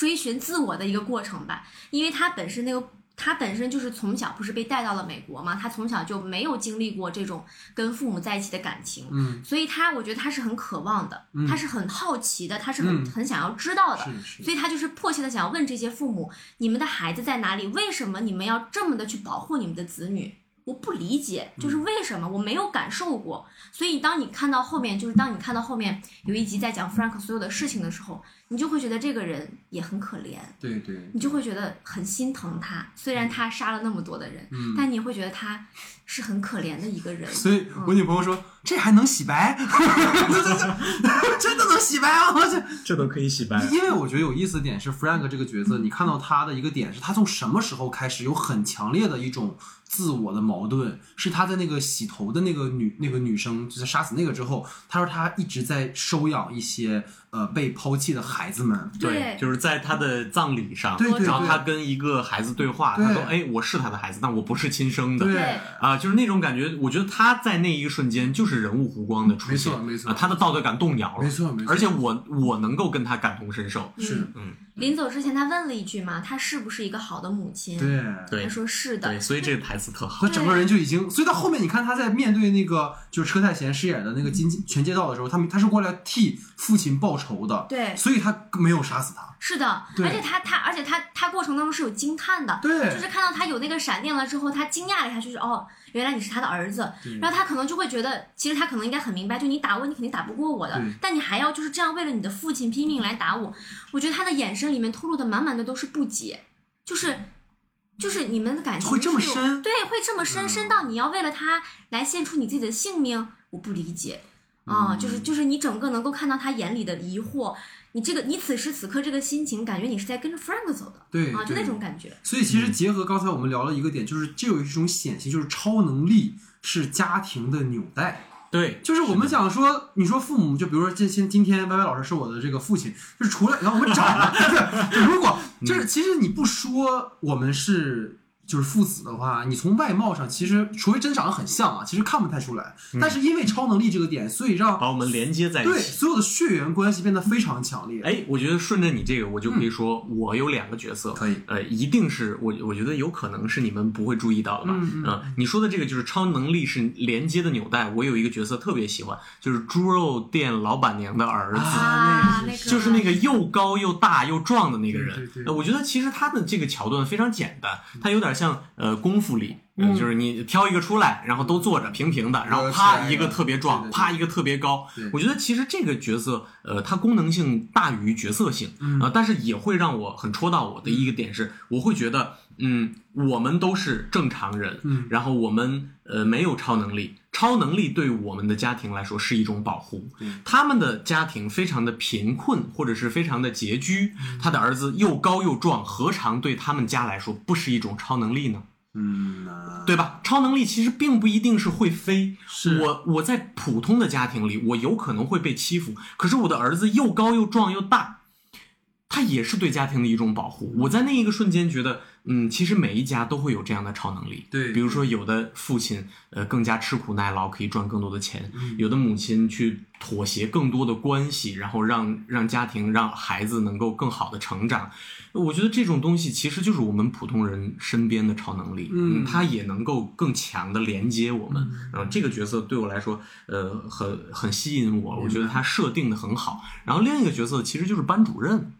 Speaker 2: 追寻自我的一个过程吧，因为他本身那个他本身就是从小不是被带到了美国嘛，他从小就没有经历过这种跟父母在一起的感情，
Speaker 1: 嗯，
Speaker 2: 所以他我觉得他是很渴望的，
Speaker 1: 嗯
Speaker 2: 他是很好奇的，他是很、
Speaker 1: 嗯
Speaker 2: 很想要知道的。所以他就是迫切的想要问这些父母：你们的孩子在哪里？为什么你们要这么的去保护你们的子女？我不理解，就是为什么我没有感受过。所以当你看到后面，就是当你看到后面有一集在讲 Frank 所有的事情的时候，你就会觉得这个人也很可怜，
Speaker 1: 对对，
Speaker 2: 你就会觉得很心疼他。虽然他杀了那么多的人，
Speaker 1: 嗯
Speaker 2: 但你也会觉得他是很可怜的一个人。
Speaker 1: 所以我女朋友说这还能洗白，真的能洗白啊！这
Speaker 3: 这都可以洗白。
Speaker 1: 因为我觉得有意思的点是，Frank 这个角色，你看到他的一个点是，他从什么时候开始有很强烈的一种自我的矛盾？是他在那个洗头的那个女那个女生，就是杀死那个之后，他说他一直在收养一些呃被抛弃的孩子们。
Speaker 2: 对。
Speaker 3: 就是在他的葬礼上，
Speaker 1: 对对
Speaker 3: 然后他跟一个孩子对话，
Speaker 1: 对。
Speaker 3: 他说：“哎，我是他的孩子，但我不是亲生的。”
Speaker 2: 对。
Speaker 3: 啊，就是那种感觉，我觉得他在那一瞬间就是人物弧光的出现，
Speaker 1: 没错没错。
Speaker 3: 啊，他的道德感动摇了，
Speaker 1: 没错没错。
Speaker 3: 而且我我能够跟他感同身受，
Speaker 1: 是，
Speaker 3: 嗯，
Speaker 2: 临走之前，他问了一句嘛：“他是不是一个好的母亲？”
Speaker 1: 对。
Speaker 3: 对
Speaker 2: 他说是的。
Speaker 3: 对，所以这个台词特好。
Speaker 1: 他，整个人就已经，所以到后面你看他在面对那个就是车太贤饰演的那个金全街道的时候，他们他是过来替父亲报仇的，
Speaker 2: 对。
Speaker 1: 所以他没有杀死他，
Speaker 2: 是的，而且他他而且他他过程当中是有惊叹的，
Speaker 1: 对。
Speaker 2: 就是看到他有那个闪电了之后，他惊讶了一下，就是哦，原来你是他的儿子，然后他可能就会觉得，其实他可能应该很明白，就你打我，你肯定打不过我的，但你还要就是这样为了你的父亲拼命来打我，我觉得他的眼神里面透露的满满的都是不解，就是。就是你们的感情
Speaker 1: 会这么深？
Speaker 2: 对，会这么深，深到你要为了他来献出你自己的性命，我不理解。啊，就是就是你整个能够看到他眼里的疑惑，你这个你此时此刻这个心情，感觉你是在跟着 Frank 走的，
Speaker 1: 对
Speaker 2: 啊，就那种感觉。
Speaker 1: 所以其实结合刚才我们聊了一个点，就是这有一种显性，就是超能力是家庭的纽带。
Speaker 3: 对，
Speaker 1: 就是我们讲说，你说父母，就比如说今今今天歪歪老师是我的这个父亲，就是除了然后我们长了，就如果就是其实你不说我们是就是父子的话，你从外貌上其实除非真长得很像啊，其实看不太出来。但是因为超能力这个点，所以让
Speaker 3: 把我们连接在一起对。
Speaker 1: 所有的血缘关系变得非常强烈。
Speaker 3: 哎，我觉得顺着你这个，我就可以说，我有两个角色，
Speaker 1: 可以
Speaker 3: 呃，一定是我，我觉得有可能是你们不会注意到的吧？
Speaker 1: 嗯嗯
Speaker 3: 你说的这个就是超能力是连接的纽带。我有一个角色特别喜欢，就是猪肉店老板娘的儿子。
Speaker 2: 啊，
Speaker 3: 就是那个又高又大又壮的那个人，
Speaker 1: 对对对
Speaker 3: 呃，我觉得其实他的这个桥段非常简单，他有点像呃功夫里，呃就是你挑一个出来，然后都坐着平平的，然后
Speaker 1: 呃
Speaker 3: 啪一个特别壮，
Speaker 1: 对对对
Speaker 3: 啪一个特别高。我觉得其实这个角色，呃，它功能性大于角色性，呃，但是也会让我很戳到我的一个点是，我会觉得，嗯，我们都是正常人，
Speaker 1: 嗯
Speaker 3: 然后我们呃没有超能力，超能力对我们的家庭来说是一种保护。他们的家庭非常的贫困，或者是非常的拮据，他的儿子又高又壮，何尝对他们家来说不是一种超能力呢？
Speaker 1: 嗯呐，
Speaker 3: 对吧？超能力其实并不一定是会飞。
Speaker 1: 是
Speaker 3: 我我在普通的家庭里，我有可能会被欺负，可是我的儿子又高又壮又大，他也是对家庭的一种保护。我在那一个瞬间觉得，嗯，其实每一家都会有这样的超能力。
Speaker 1: 对
Speaker 3: 比如说有的父亲呃更加吃苦耐劳，可以赚更多的钱；
Speaker 1: 嗯
Speaker 3: 有的母亲去妥协更多的关系，然后让让家庭让孩子能够更好的成长。我觉得这种东西其实就是我们普通人身边的超能力，
Speaker 1: 嗯
Speaker 3: 它也能够更强的连接我们。然后这个角色对我来说，呃，很很吸引我，我觉得他设定的很好。然后另一个角色其实就是班主任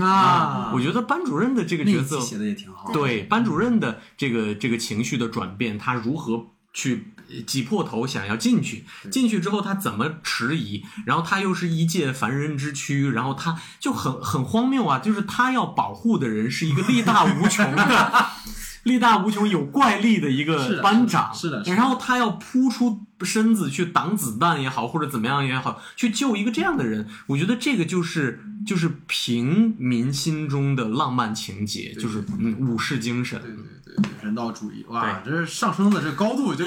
Speaker 1: 啊，
Speaker 3: 我觉得班主任的这个角色
Speaker 1: 写的也挺好。
Speaker 3: 对班主任的这个这个情绪的转变，他如何去呃挤破头想要进去，进去之后他怎么迟疑，然后他又是一介凡人之躯，然后他就很很荒谬啊，就是他要保护的人是一个力大无穷的。力大无穷、有怪力的一个班长，
Speaker 1: 是的是的
Speaker 3: 然后他要扑出身子去挡子弹也好，或者怎么样也好，去救一个这样的人，我觉得这个就是就是平民心中的浪漫情节，就是嗯武士精神。
Speaker 1: 对对对对，人道主义，哇，这是上升的这高度就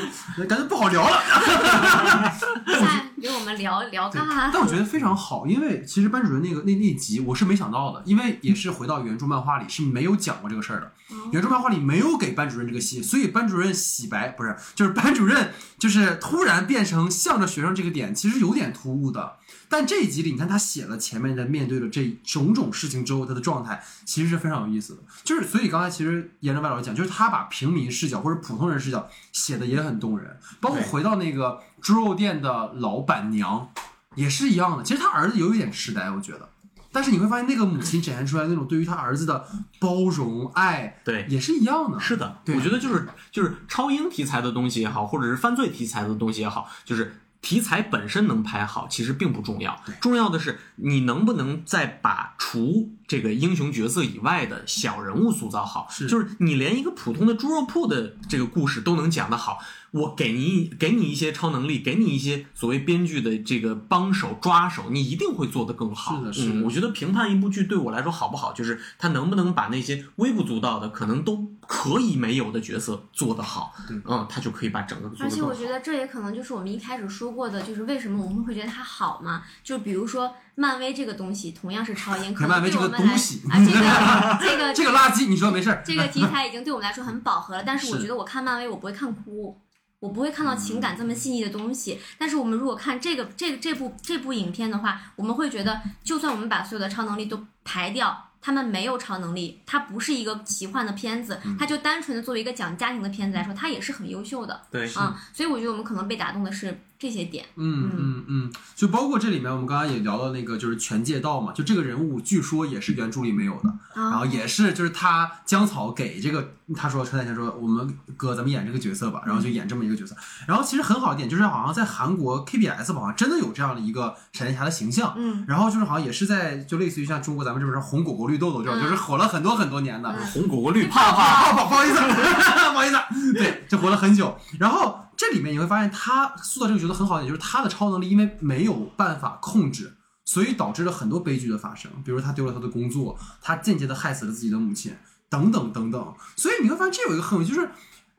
Speaker 1: 感觉不好聊了。
Speaker 2: 再给我们聊聊
Speaker 1: 对
Speaker 2: 嘎。
Speaker 1: 但我 觉得非常好，因为其实班主任那个那那集我是没想到的，因为也是回到原著漫画里是没有讲过这个事儿的，原著漫画里没有给班主任这个戏，所以班主任洗白不是，就是班主任就是突然变成向着学生这个点，其实有点突兀的。但这一集里，你看他写了前面在面对了这种种事情之后，他的状态其实是非常有意思的。就是所以刚才其实沿着外老师讲，就是他把平民视角或者普通人视角写的也很动人，包括回到那个猪肉店的老板娘，也是一样的。其实他儿子有一点痴呆，我觉得。但是你会发现，那个母亲展现出来那种对于他儿子的包容、爱，
Speaker 3: 对
Speaker 1: 也是一样的。
Speaker 3: 是的，
Speaker 1: 对
Speaker 3: 我觉得就是就是超英题材的东西也好，或者是犯罪题材的东西也好，就是题材本身能拍好，其实并不重要，重要的是你能不能再把除这个英雄角色以外的小人物塑造好。
Speaker 1: 是
Speaker 3: 就是你连一个普通的猪肉铺的这个故事都能讲得好，我给你给你一些超能力，给你一些所谓编剧的这个帮手抓手，你一定会做得更好。
Speaker 1: 是的是的
Speaker 3: 嗯，我觉得评判一部剧对我来说好不好，就是他能不能把那些微不足道的、可能都可以没有的角色做得好。嗯，他就可以把整个做
Speaker 2: 而且。我觉得这也可能就是我们一开始说过的，就是为什么我们会觉得它好嘛？就比如说漫威这个东西，同样是超英，可能
Speaker 1: 漫威这个
Speaker 2: 对我们来
Speaker 1: 东西
Speaker 2: 啊，这个 这个
Speaker 1: 这个垃圾，你说没事儿。
Speaker 2: 这个题材已经对我们来说很饱和了，但是我觉得我看漫威我不会看哭，我不会看到情感这么细腻的东西。但是我们如果看这个这这部这部影片的话，我们会觉得，就算我们把所有的超能力都排掉。他们没有超能力，它不是一个奇幻的片子，它就单纯的作为一个讲家庭的片子来说，它也是很优秀的。
Speaker 3: 对，
Speaker 2: 嗯，所以我觉得我们可能被打动的是这些点。
Speaker 1: 嗯嗯嗯，就包括这里面，我们刚刚也聊到那个就是全界道嘛，就这个人物据说也是原著里没有的，
Speaker 2: 然
Speaker 1: 然后也是就是他江草给这个他说陈彩贤说我们哥咱们演这个角色吧，然后就演这么一个角色，然后其实很好的点就是好像在韩国 KBS 好像真的有这样的一个闪电侠的形象，
Speaker 2: 嗯，
Speaker 1: 然后就是好像也是在就类似于像中国咱们这边说红果果绿豆豆这种，
Speaker 2: 嗯。
Speaker 1: 就是火了很多很多年的，
Speaker 2: 嗯。
Speaker 3: 红果果绿 泡泡，
Speaker 1: 泡泡，不好意思，不好意思，对，就火了很久。然后这里面你会发现，他塑造这个角色很好一点，就是他的超能力因为没有办法控制，所以导致了很多悲剧的发生。比如他丢了他的工作，他间接的害死了自己的母亲，等等等等。所以你会发现，这有一个很有，就是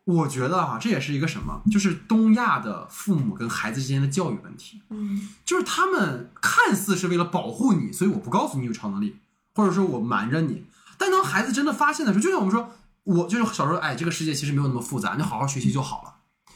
Speaker 1: 我觉得哈、这也是一个什么，就是东亚的父母跟孩子之间的教育问题。
Speaker 2: 嗯
Speaker 1: 就是他们看似是为了保护你，所以我不告诉你有超能力，或者说我瞒着你。但当孩子真的发现的时候，就像我们说，我就是小时候，哎，这个世界其实没有那么复杂，你好好学习就好了。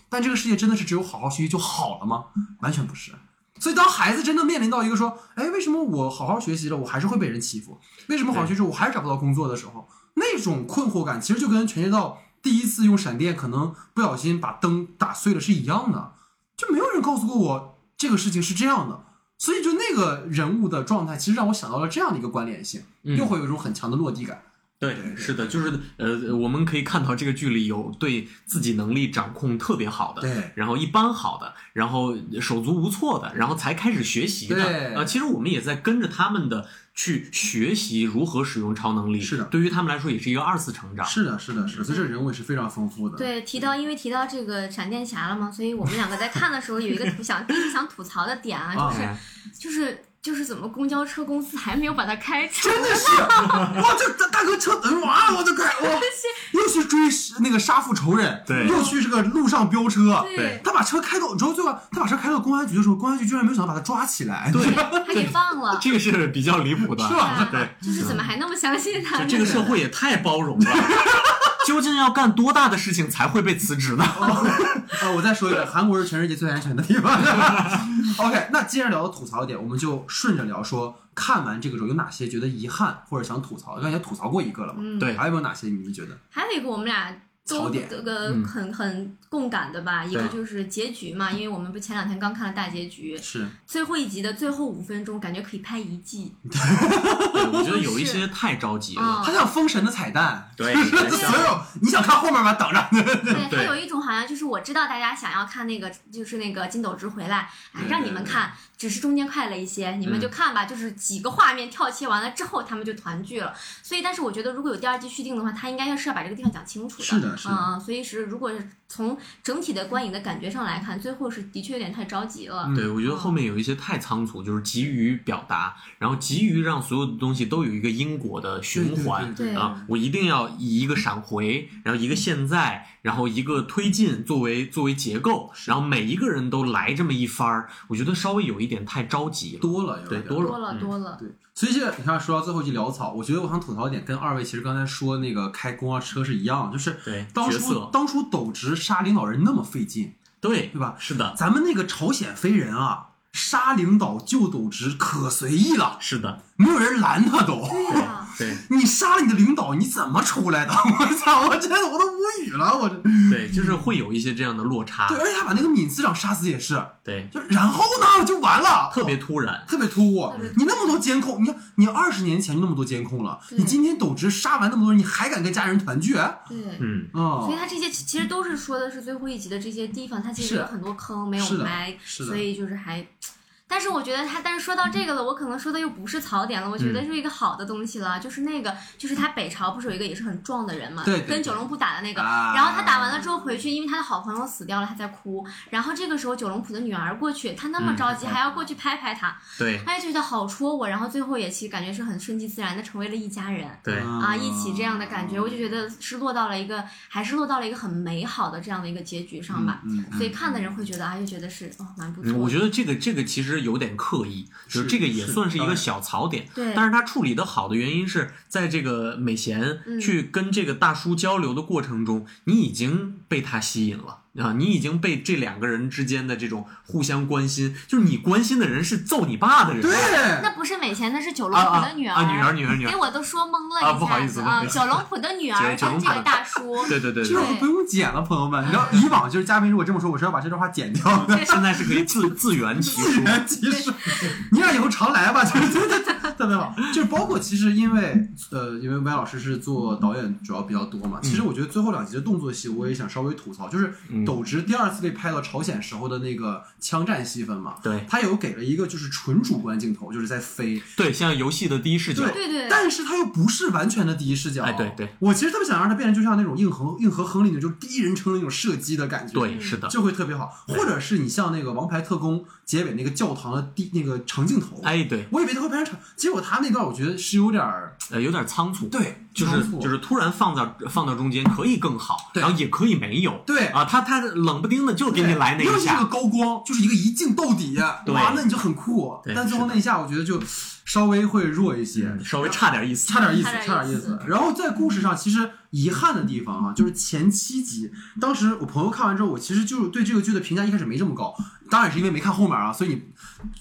Speaker 1: 但这个世界真的是只有好好学习就好了吗？完全不是。所以当孩子真的面临到一个说，哎，为什么我好好学习了，我还是会被人欺负？为什么好好学习我还是找不到工作的时候，那种困惑感，其实就跟全街道第一次用闪电可能不小心把灯打碎了是一样的。就没有人告诉过我这个事情是这样的，所以就那个人物的状态，其实让我想到了这样的一个关联性，
Speaker 3: 嗯
Speaker 1: 又会有一种很强的落地感。
Speaker 3: 对，是的，就是呃，我们可以看到这个剧里有对自己能力掌控特别好的，
Speaker 1: 对
Speaker 3: 然后一般好的，然后手足无措的，然后才开始学习的。
Speaker 1: 对
Speaker 3: 呃，其实我们也在跟着他们的去学习如何使用超能力。
Speaker 1: 是的
Speaker 3: 对于他们来说也是一个二次成长。
Speaker 1: 是的，是的，是的，所以这人物也是非常丰富的。，
Speaker 2: 对，提到因为提到这个闪电侠了嘛，所以我们两个在看的时候有一个 想第一个想吐槽的点啊，就是、
Speaker 3: 哎
Speaker 2: 就是就是怎么公交车公司还没有把它开出来？
Speaker 1: 真的是，哇，这大大哥车等哇，我就开哇，又去追那个杀父仇人，
Speaker 3: 对
Speaker 1: 又去这个路上飙车，
Speaker 2: 对
Speaker 1: 他把车开到，你知道最后他把车开到公安局的时候，公安局居然没有想到把他抓起来，
Speaker 3: 对
Speaker 2: 他给放了，
Speaker 3: 这个是比较离谱的，
Speaker 1: 是吧
Speaker 3: 对，
Speaker 2: 就是怎么还那么相信他呢？
Speaker 3: 这个社会也太包容了。究竟要干多大的事情才会被辞职呢？
Speaker 1: 啊，我再说一遍，韩国是全世界最安全的地方。OK，那既然聊到吐槽点，我们就顺着聊说，看完这个之后有哪些觉得遗憾或者想吐槽？刚才吐槽过一个了嘛，
Speaker 2: 嗯，
Speaker 3: 对
Speaker 1: 还有没有哪些你们觉得？
Speaker 2: 还有一个我们俩都这个
Speaker 3: 嗯
Speaker 2: 很很共感的吧，一个就是结局嘛，因为我们不前两天刚看了大结局，
Speaker 1: 是
Speaker 2: 最后一集的最后五分钟，感觉可以拍一季。
Speaker 3: 对，我觉得有一些太着急了。
Speaker 2: 啊
Speaker 1: 它像封神的彩蛋，
Speaker 3: 对，
Speaker 1: 所有你想看后面吗？等着。
Speaker 2: 对，
Speaker 3: 对
Speaker 2: 它有一种好像就是我知道大家想要看那个，就是那个金斗直回来，哎，让你们看，只是中间快了一些，你们就看吧，就是几个画面跳切完了之后，他们就团聚了。所以，但是我觉得如果有第二季续订的话，他应该要是要把这个地方讲清楚的。
Speaker 1: 是的是的
Speaker 2: 嗯，所以是如果是从整体的观影的感觉上来看，最后是的确有点太着急了。
Speaker 3: 对，我觉得后面有一些太仓促，就是急于表达，然后急于让所有的东西都有一个因果的循环。
Speaker 1: 对
Speaker 2: 对
Speaker 3: 啊，我一定要以一个闪回，然后一个现在，然后一个推进作为作为结构，然后每一个人都来这么一番儿，我觉得稍微有一点太着急了。
Speaker 1: 多了，有点
Speaker 3: 对多了
Speaker 2: 多了
Speaker 3: 嗯
Speaker 2: 多了，
Speaker 1: 对，所以这个你看，说到最后一句潦草，我觉得我想吐槽一点，跟二位其实刚才说那个开公交车是一样的，就是
Speaker 3: 对
Speaker 1: 当初当初斗直杀领导人那么费劲，
Speaker 3: 对
Speaker 1: 对吧？
Speaker 3: 是的，
Speaker 1: 咱们那个朝鲜飞人啊，杀领导救斗直可随意了，
Speaker 3: 是的，
Speaker 1: 没有人拦他都。
Speaker 2: 对呀、
Speaker 3: 对
Speaker 1: 你杀了你的领导，你怎么出来的？我操！我真的我都无语了，我这。
Speaker 3: 对，就是会有一些这样的落差
Speaker 1: 对，，而且他把那个闵司长杀死也是，
Speaker 3: 对，
Speaker 1: 就然后呢就完了，
Speaker 3: 特别突然。
Speaker 1: 特别突兀。你那么多监控，你看你二十年前就那么多监控了，你今天斗直杀完那么多人，你还敢跟家人团聚？啊、
Speaker 2: 对。
Speaker 3: 嗯，
Speaker 2: 所以
Speaker 1: 哦，
Speaker 2: 他这些其其实都是说的是最后一集的这些地方，他其实有很多坑没有埋，
Speaker 1: 是
Speaker 2: 所以就是还。但是我觉得他，但是说到这个了，我可能说的又不是槽点了，我觉
Speaker 1: 嗯
Speaker 2: 得是一个好的东西了，就是那个，就是他北朝不是有一个也是很壮的人嘛，
Speaker 1: 对对对
Speaker 2: 跟九龙浦打的那个，
Speaker 1: 啊
Speaker 2: 然后他打完了之后回去，因为他的好朋友死掉了，他在哭，然后这个时候九龙浦的女儿过去，他那么
Speaker 3: 嗯
Speaker 2: 着急，还要过去拍拍他，
Speaker 3: 对
Speaker 2: 哎，觉得好戳我，然后最后也其实感觉是很顺其自然的成为了一家人。
Speaker 3: 对，
Speaker 2: 啊，一起这样的感觉，我就觉得是落到了一个，还是落到了一个很美好的这样的一个结局上吧。所以看的人会觉得啊，又觉得是哦，蛮不错
Speaker 3: 我觉得这个这个其实有点刻意，就是
Speaker 1: 是
Speaker 3: 这个也算是一个小槽点。
Speaker 2: 对，
Speaker 3: 但是他处理的好的原因是在这个美贤
Speaker 2: 嗯
Speaker 3: 去跟这个大叔交流的过程中，你已经被他吸引了啊，你已经被这两个人之间的这种互相关心，就是你关心的人是揍你爸的人，
Speaker 1: 对，
Speaker 2: 那不是美贤，那是九龙浦的女儿。
Speaker 3: 啊，女儿女儿女儿，
Speaker 2: 给我都说懵了一
Speaker 3: 啊不好意思啊！
Speaker 2: 九龙浦的女儿这个大叔，
Speaker 3: 对对对对
Speaker 1: 这会儿不用剪了，朋友们。你知道，以往就是嘉宾如果这么说，我是要把这段话剪掉的。
Speaker 3: 现在是可以自自圆其说。
Speaker 1: 其实，你俩以后常来吧，就是特别好。就是包括其实因为呃，因为歪老师是做导演主要比较多嘛，其实我觉得最后两集的动作戏我也想稍微吐槽，就是斗直第二次被拍到朝鲜时候的那个枪战戏份嘛，
Speaker 3: 对。
Speaker 1: 他有给了一个就是纯主观镜头，就是在飞，
Speaker 3: 对，像游戏的第一视角，
Speaker 2: 对对对。
Speaker 1: 但是他又不是完全的第一视角，
Speaker 3: 哎对对，
Speaker 1: 我其实特别想让它变成就像那种硬核硬核亨利那种第一人称的那种射击的感觉，
Speaker 3: 对，是的，
Speaker 1: 就会特别好，或者是你像那个《王牌特工》结尾那个教堂的第那个长镜头，
Speaker 3: 哎，对，
Speaker 1: 我以为他会拍成长，结果他那段我觉得是有点儿
Speaker 3: 呃，有点仓促，
Speaker 1: 对，
Speaker 3: 就是就是突然放到放到中间可以更好，然后也可以没有，
Speaker 1: 对
Speaker 3: 啊，他他冷不丁的就给你来那一下
Speaker 1: 又是个，高光，就是一个一镜到底，
Speaker 3: 对
Speaker 1: 哇，那你就很酷。
Speaker 3: 对
Speaker 1: 但最后那一下，我觉得就稍微会弱一些，
Speaker 3: 嗯稍微差点意思，
Speaker 1: 差点意思，
Speaker 2: 差点意思
Speaker 1: 差点意思。然后在故事上，其实遗憾的地方啊，就是前七集，当时我朋友看完之后，我其实就是对这个剧的评价一开始没这么高，当然是因为没看后面啊，所以你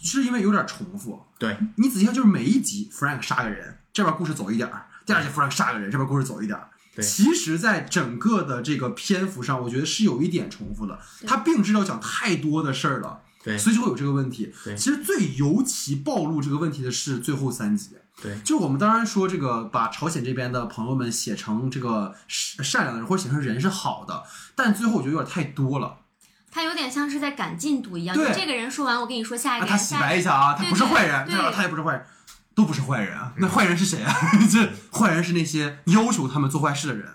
Speaker 1: 是因为有点重复。
Speaker 3: 对，
Speaker 1: 你仔细看，就是每一集 Frank 杀个人，这边故事走一点儿，第二集 Frank 杀个人，这边故事走一点儿。
Speaker 3: 对
Speaker 1: 其实，在整个的这个篇幅上，我觉得是有一点重复的。他并不是要讲太多的事儿了，
Speaker 3: 对
Speaker 1: 所以就会有这个问题。
Speaker 3: 对
Speaker 1: 其实最尤其暴露这个问题的是最后三集。
Speaker 3: 对
Speaker 1: 就我们当然说这个把朝鲜这边的朋友们写成这个善善良的人，或者写成人是好的，但最后我觉得有点太多了。
Speaker 2: 他有点像是在赶进度一样，
Speaker 1: 对
Speaker 2: 就这个人说完，我跟你说下一
Speaker 1: 啊，
Speaker 2: 个人，
Speaker 1: 他洗白一下啊，他不是坏人，
Speaker 2: 对
Speaker 1: 对吧？他也不是坏人，都不是坏人啊。那坏人是谁啊？这坏人是那些要求他们做坏事的人，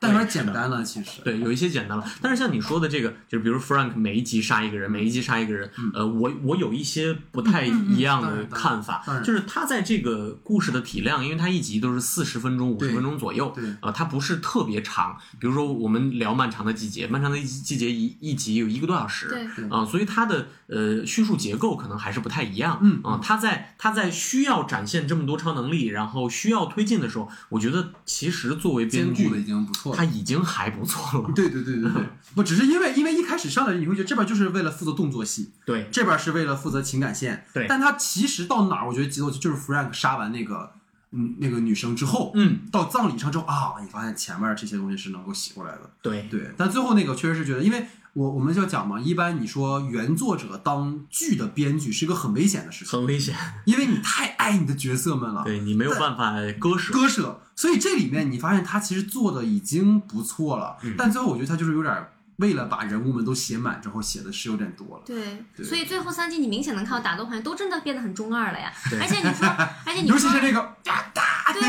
Speaker 1: 但有点简单了，其实。
Speaker 3: 对，有一些简单了。但是像你说的这个，就是比如 Frank 每一集杀一个人，每一集杀一个人，呃，我我有一些不太一样的看法就是他在这个故事的体量，因为他一集都是四十分钟、五十分钟左右，
Speaker 1: 对
Speaker 3: 呃，它不是特别长。比如说我们聊《漫长的季节》，《漫长的季节一》一集有一个多小时，
Speaker 2: 对
Speaker 1: 对
Speaker 3: 啊、所以它的呃叙述结构可能还是不太一样。
Speaker 1: 嗯
Speaker 3: 啊、他在他在需要展现这么多超能力，然后需要推进的时候，我觉得其实作为编剧
Speaker 1: 的已经不错了。
Speaker 3: 他已经还不错了。
Speaker 1: 对对对对对，不只是因为因为一开始上来你会觉得这边就是为了负责动作戏，
Speaker 3: 对。
Speaker 1: 这边是为了负责情感线，
Speaker 3: 对。
Speaker 1: 但他其实到哪儿，我觉得节奏就是 Frank 杀完那个嗯那个女生之后，
Speaker 3: 嗯，
Speaker 1: 到葬礼上之后啊，你发现前面这些东西是能够洗过来的。
Speaker 3: 对。
Speaker 1: 对，但最后那个确实是觉得，因为我我们就要讲嘛，一般你说原作者当剧的编剧是一个很危险的事情，
Speaker 3: 很危险，
Speaker 1: 因为你太爱你的角色们了，
Speaker 3: 对你没有办法割舍。
Speaker 1: 割舍，所以这里面你发现他其实做的已经不错了，
Speaker 3: 嗯
Speaker 1: 但最后我觉得他就是有点为了把人物们都写满之后写的是有点多了。
Speaker 2: 对，
Speaker 1: 对
Speaker 2: 所以最后三集你明显能看到打斗环节都真的变得很中二了呀。
Speaker 3: 对
Speaker 2: 而且你说，而且你说
Speaker 1: 尤其是那个哒哒，
Speaker 2: 对，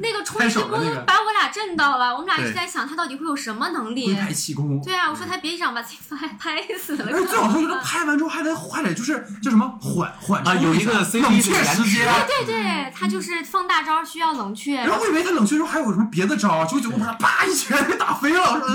Speaker 2: 那个冲
Speaker 1: 拍
Speaker 2: 击波把我俩震到了，我们俩一直在想他到底会有什么能力
Speaker 1: 龟。派气功。
Speaker 2: 对啊，我说他别想把自己拍拍死了。
Speaker 1: 而且最好笑就是拍完之后还得还得就是叫什么缓缓
Speaker 3: 啊有一个
Speaker 1: 冷却时间，
Speaker 2: 对对对，他就是放大招需要冷却，
Speaker 1: 然后我以为他冷却之后还有什么别的招，结果结果把他啪一拳给打飞了。我说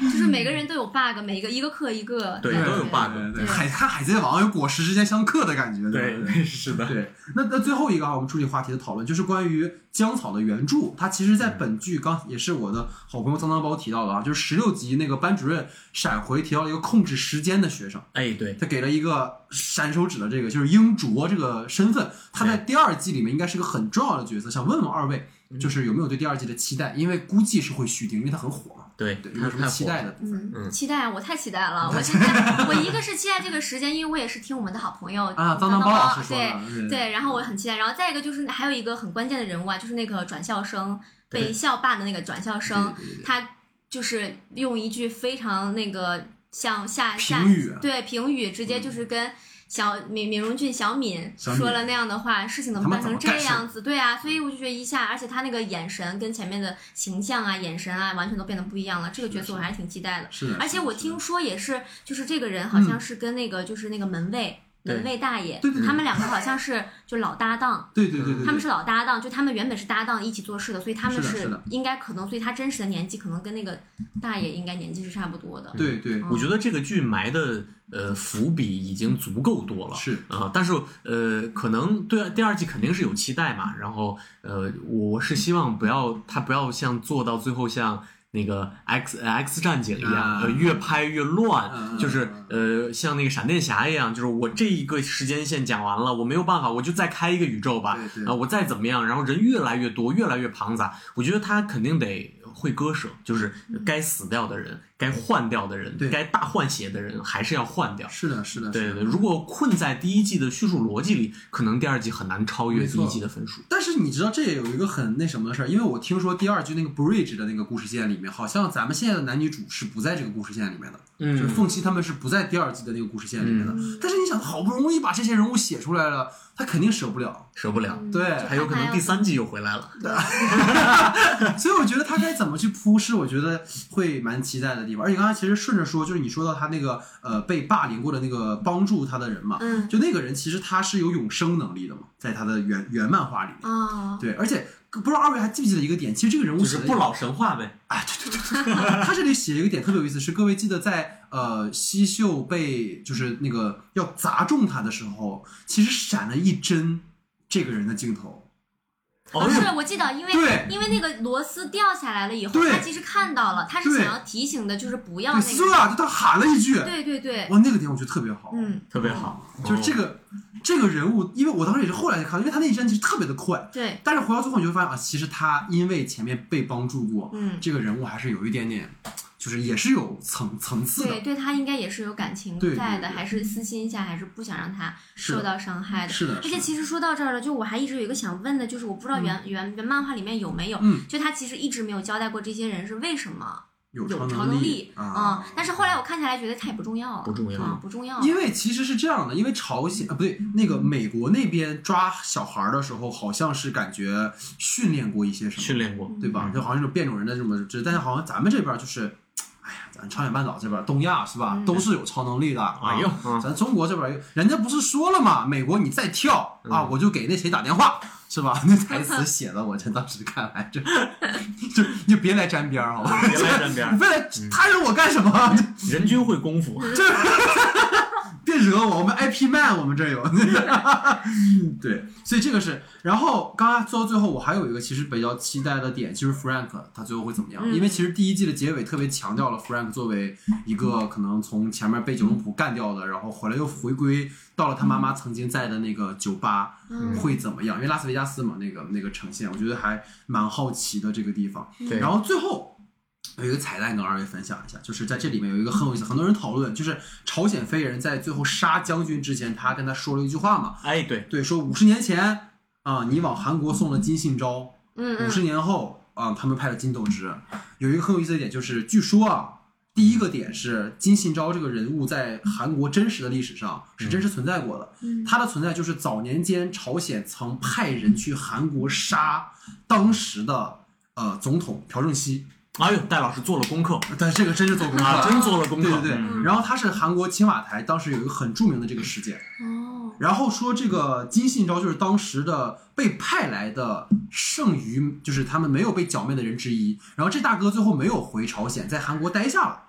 Speaker 1: 嗯，
Speaker 2: 就是每个人都有 bug，每一个一个克一个。
Speaker 3: 对
Speaker 2: 对
Speaker 3: 都有 bug
Speaker 1: 对，海看海贼王有果实之间相克的感觉。对对
Speaker 3: 是的，
Speaker 1: 对，那那最后一个啊，我们处理话题的讨论就是关于江草的原著。它其实，在本剧刚也是我的好朋友脏脏包提到的啊，就是十六集那个班主任闪回提到了一个控制时间的学生，
Speaker 3: 哎，对，
Speaker 1: 他给了一个闪手指的这个就是英卓这个身份，他在第二季里面应该是个很重要的角色。想问问二位，就是有没有对第二季的期待？因为估计是会续订，因为它很火嘛。
Speaker 3: 对，
Speaker 1: 对，有
Speaker 3: 他
Speaker 1: 没有什么。期待的？
Speaker 2: 嗯，
Speaker 3: 嗯
Speaker 2: 期待啊！我太期待了。我现在我一个是期待这个时间，因为我也是听我们的好朋友
Speaker 1: 啊，脏
Speaker 2: 脏
Speaker 1: 脏包老师说
Speaker 2: 对
Speaker 1: 的，对
Speaker 2: 对，然后我很期待。然后再一个就是还有一个很关键的人物啊，就是那个转校生被校霸的那个转校生，他就是用一句非常那个像下下
Speaker 1: 评语
Speaker 2: 对评语，直接就是跟。小敏、敏荣俊、小敏说了那样的话，事情怎么办成这样子？对啊，所以我就觉得一下，而且他那个眼神跟前面的形象啊、眼神啊，完全都变得不一样了。这个角色我还是挺期待的。
Speaker 1: 是。
Speaker 2: 而且我听说也是，就是这个人好像是跟那个就是那个门卫、
Speaker 3: 对。
Speaker 2: 门卫大爷
Speaker 1: 对对对，
Speaker 2: 他们两个好像是就老搭档，
Speaker 1: 对对对对，
Speaker 2: 他们是老搭档，就他们原本是搭档一起做事的，所以他们是应该可能，所以他真实的年纪可能跟那个大爷应该年纪是差不多的。
Speaker 1: 对对。
Speaker 2: 嗯。
Speaker 3: 我觉得这个剧埋的呃伏笔已经足够多了，
Speaker 1: 是。
Speaker 3: 啊、但是呃，可能对第二季肯定是有期待嘛，然后呃，我是希望不要他不要像做到最后像。那个 X X 战警一样，越拍越乱，
Speaker 1: 嗯
Speaker 3: 就是呃，像那个闪电侠一样，就是我这一个时间线讲完了，我没有办法，我就再开一个宇宙吧，啊、我再怎么样，然后人越来越多，越来越庞杂，我觉得他肯定得会割舍，就是该死掉的人，该换掉的人
Speaker 1: 对，
Speaker 3: 该大换血的人还是要换掉。
Speaker 1: 是的，是的，是的
Speaker 3: 对对对，如果困在第一季的叙述逻辑里，可能第二季很难超越第一季的分数。
Speaker 1: 但是你知道这也有一个很那什么的事儿，因为我听说第二季那个 Bridge 的那个故事线里面，好像咱们现在的男女主是不在这个故事线里面的，
Speaker 3: 嗯
Speaker 1: 就是凤七他们是不在第二季的那个故事线里面的。但是你想，好不容易把这些人物写出来了，他肯定舍不了，
Speaker 3: 舍不了，
Speaker 1: 对。
Speaker 3: 还有可能第三季又回来了。
Speaker 1: 所以我觉得他该怎么去铺是我觉得会蛮期待的地方。而且刚才其实顺着说，就是你说到他那个呃被霸凌过的那个帮助他的人嘛，
Speaker 2: 嗯。
Speaker 1: 就那个人其实他是有永生能力的嘛，在他的原原漫画里面。
Speaker 2: 哦，
Speaker 1: 对，而且不知道二位还记不记得一个点，其实这个人物
Speaker 3: 就是不老神话呗，
Speaker 1: 哎，对对对对，他这里写一个点特别有意思，是各位记得在呃西秀被就是那个要砸中他的时候，其实闪了一帧这个人的镜头。
Speaker 2: 哦，是。我记得，因为
Speaker 1: 对。
Speaker 2: 因为那个螺丝掉下来了以后，
Speaker 1: 对
Speaker 2: 他其实看到了，他是想要提醒的，就是不要，那个，
Speaker 1: 斯亚就他喊了一句，
Speaker 2: 对对对，
Speaker 1: 哇，那个点我觉得特别好。
Speaker 2: 嗯，
Speaker 3: 特别好。
Speaker 1: 就是这个这个人物，因为我当时也是后来才看，因为他那一帧其实特别的快，
Speaker 2: 对，
Speaker 1: 但是回到最后你就会发现啊，其实他因为前面被帮助过，
Speaker 2: 嗯。
Speaker 1: 这个人物还是有一点点，就是也是有层层次的
Speaker 2: 对，，对他应该也是有感情在的，还是私心一下，还是不想让他受到伤害的。
Speaker 1: 是的，
Speaker 2: 而且其实说到这儿了，就我还一直有一个想问的，就是我不知道原、原原漫画里面有没有，
Speaker 1: 嗯
Speaker 2: 就他其实一直没有交代过这些人是为什么
Speaker 1: 有
Speaker 2: 有超
Speaker 1: 能
Speaker 2: 力
Speaker 1: 啊
Speaker 2: 嗯但是后来我看起来觉得他也不重要了，
Speaker 3: 不重要
Speaker 2: 啊，不重要。
Speaker 1: 因为其实是这样的，因为朝鲜啊不对，那个美国那边抓小孩儿的时候，好像是感觉训练过一些什么，
Speaker 3: 训练过，
Speaker 1: 对吧？就好像是变种人的这么这，但是好像咱们这边儿就是，哎呀，咱朝鲜半岛这边东亚是吧，
Speaker 2: 嗯
Speaker 1: 都是有超能力的。
Speaker 3: 哎呦
Speaker 1: 咱中国这边，人家不是说了吗？美国你再跳啊，
Speaker 3: 嗯
Speaker 1: 我就给那谁打电话。是吧？那台词 写的，我真当时看来就就你就别来沾边儿，好吧？
Speaker 3: 别来沾边儿
Speaker 1: 你非来他惹我干什么？
Speaker 3: 人均会功夫。
Speaker 1: 别惹我，我们 IP man 我们这有。对，所以这个是。然后刚刚做到最后，我还有一个其实比较期待的点，就是 Frank 他最后会怎么样？
Speaker 2: 嗯
Speaker 1: 因为其实第一季的结尾特别强调了 Frank 作为一个可能从前面被九龙浦干掉的，然后回来又回归到了他妈妈曾经在的那个酒吧，
Speaker 2: 嗯
Speaker 1: 会怎么样？因为拉斯维加斯嘛，那个那个呈现，我觉得还蛮好奇的这个地方。
Speaker 3: 对
Speaker 1: 然后最后有一个彩蛋跟二位分享一下，就是在这里面有一个很有意思，很多人讨论，就是朝鲜飞人在最后杀将军之前，他跟他说了一句话嘛，
Speaker 3: 哎，对，
Speaker 1: 对，说五十年前啊，你往韩国送了金信昭，
Speaker 2: 嗯嗯
Speaker 1: 五十年后啊，他们派了金斗之。有一个很有意思的点，就是据说啊。第一个点是金信昭这个人物在韩国真实的历史上是真实存在过的，
Speaker 2: 嗯
Speaker 1: 他的存在就是早年间朝鲜曾派人去韩国杀当时的呃总统朴正熙，
Speaker 3: 哎呦，戴老师做了功课
Speaker 1: 但这个真是做功课
Speaker 3: 啊，真做了功课。
Speaker 1: 对对对，
Speaker 3: 嗯
Speaker 1: 然后他是韩国青瓦台当时有一个很著名的这个事件，
Speaker 2: 哦，
Speaker 1: 然后说这个金信昭就是当时的被派来的剩余，就是他们没有被剿灭的人之一。然后这大哥最后没有回朝鲜，在韩国待下了。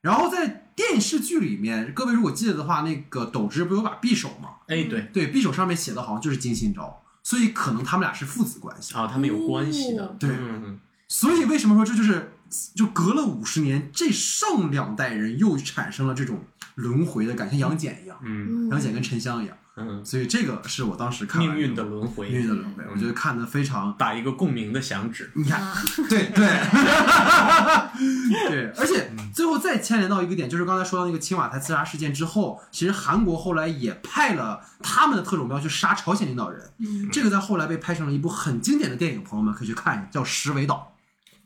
Speaker 1: 然后在电视剧里面，各位如果记得的话，那个斗之不是有把匕首吗？
Speaker 3: 哎，对，
Speaker 1: 对，匕首上面写的好像就是金信昭，所以可能他们俩是父子关系。
Speaker 3: 啊，他们有关系的
Speaker 2: 哦。
Speaker 1: 对
Speaker 3: 嗯，
Speaker 1: 所以为什么说这就是就隔了五十年，这上两代人又产生了这种轮回的感觉，像杨戬一样，
Speaker 3: 嗯
Speaker 1: 杨戬跟沉香一样。
Speaker 3: 嗯，
Speaker 1: 所以这个是我当时看
Speaker 3: 命运的轮回，
Speaker 1: 命运的轮回，我觉得看的非常。
Speaker 3: 打一个共鸣的响指。
Speaker 1: 你看，
Speaker 2: 啊
Speaker 1: 对对 对，而且最后再牵连到一个点，就是刚才说到那个青瓦台刺杀事件之后，其实韩国后来也派了他们的特种兵去杀朝鲜领导人，
Speaker 2: 嗯
Speaker 1: 这个在后来被拍成了一部很经典的电影，朋友们可以去看一下，叫《石尾岛》。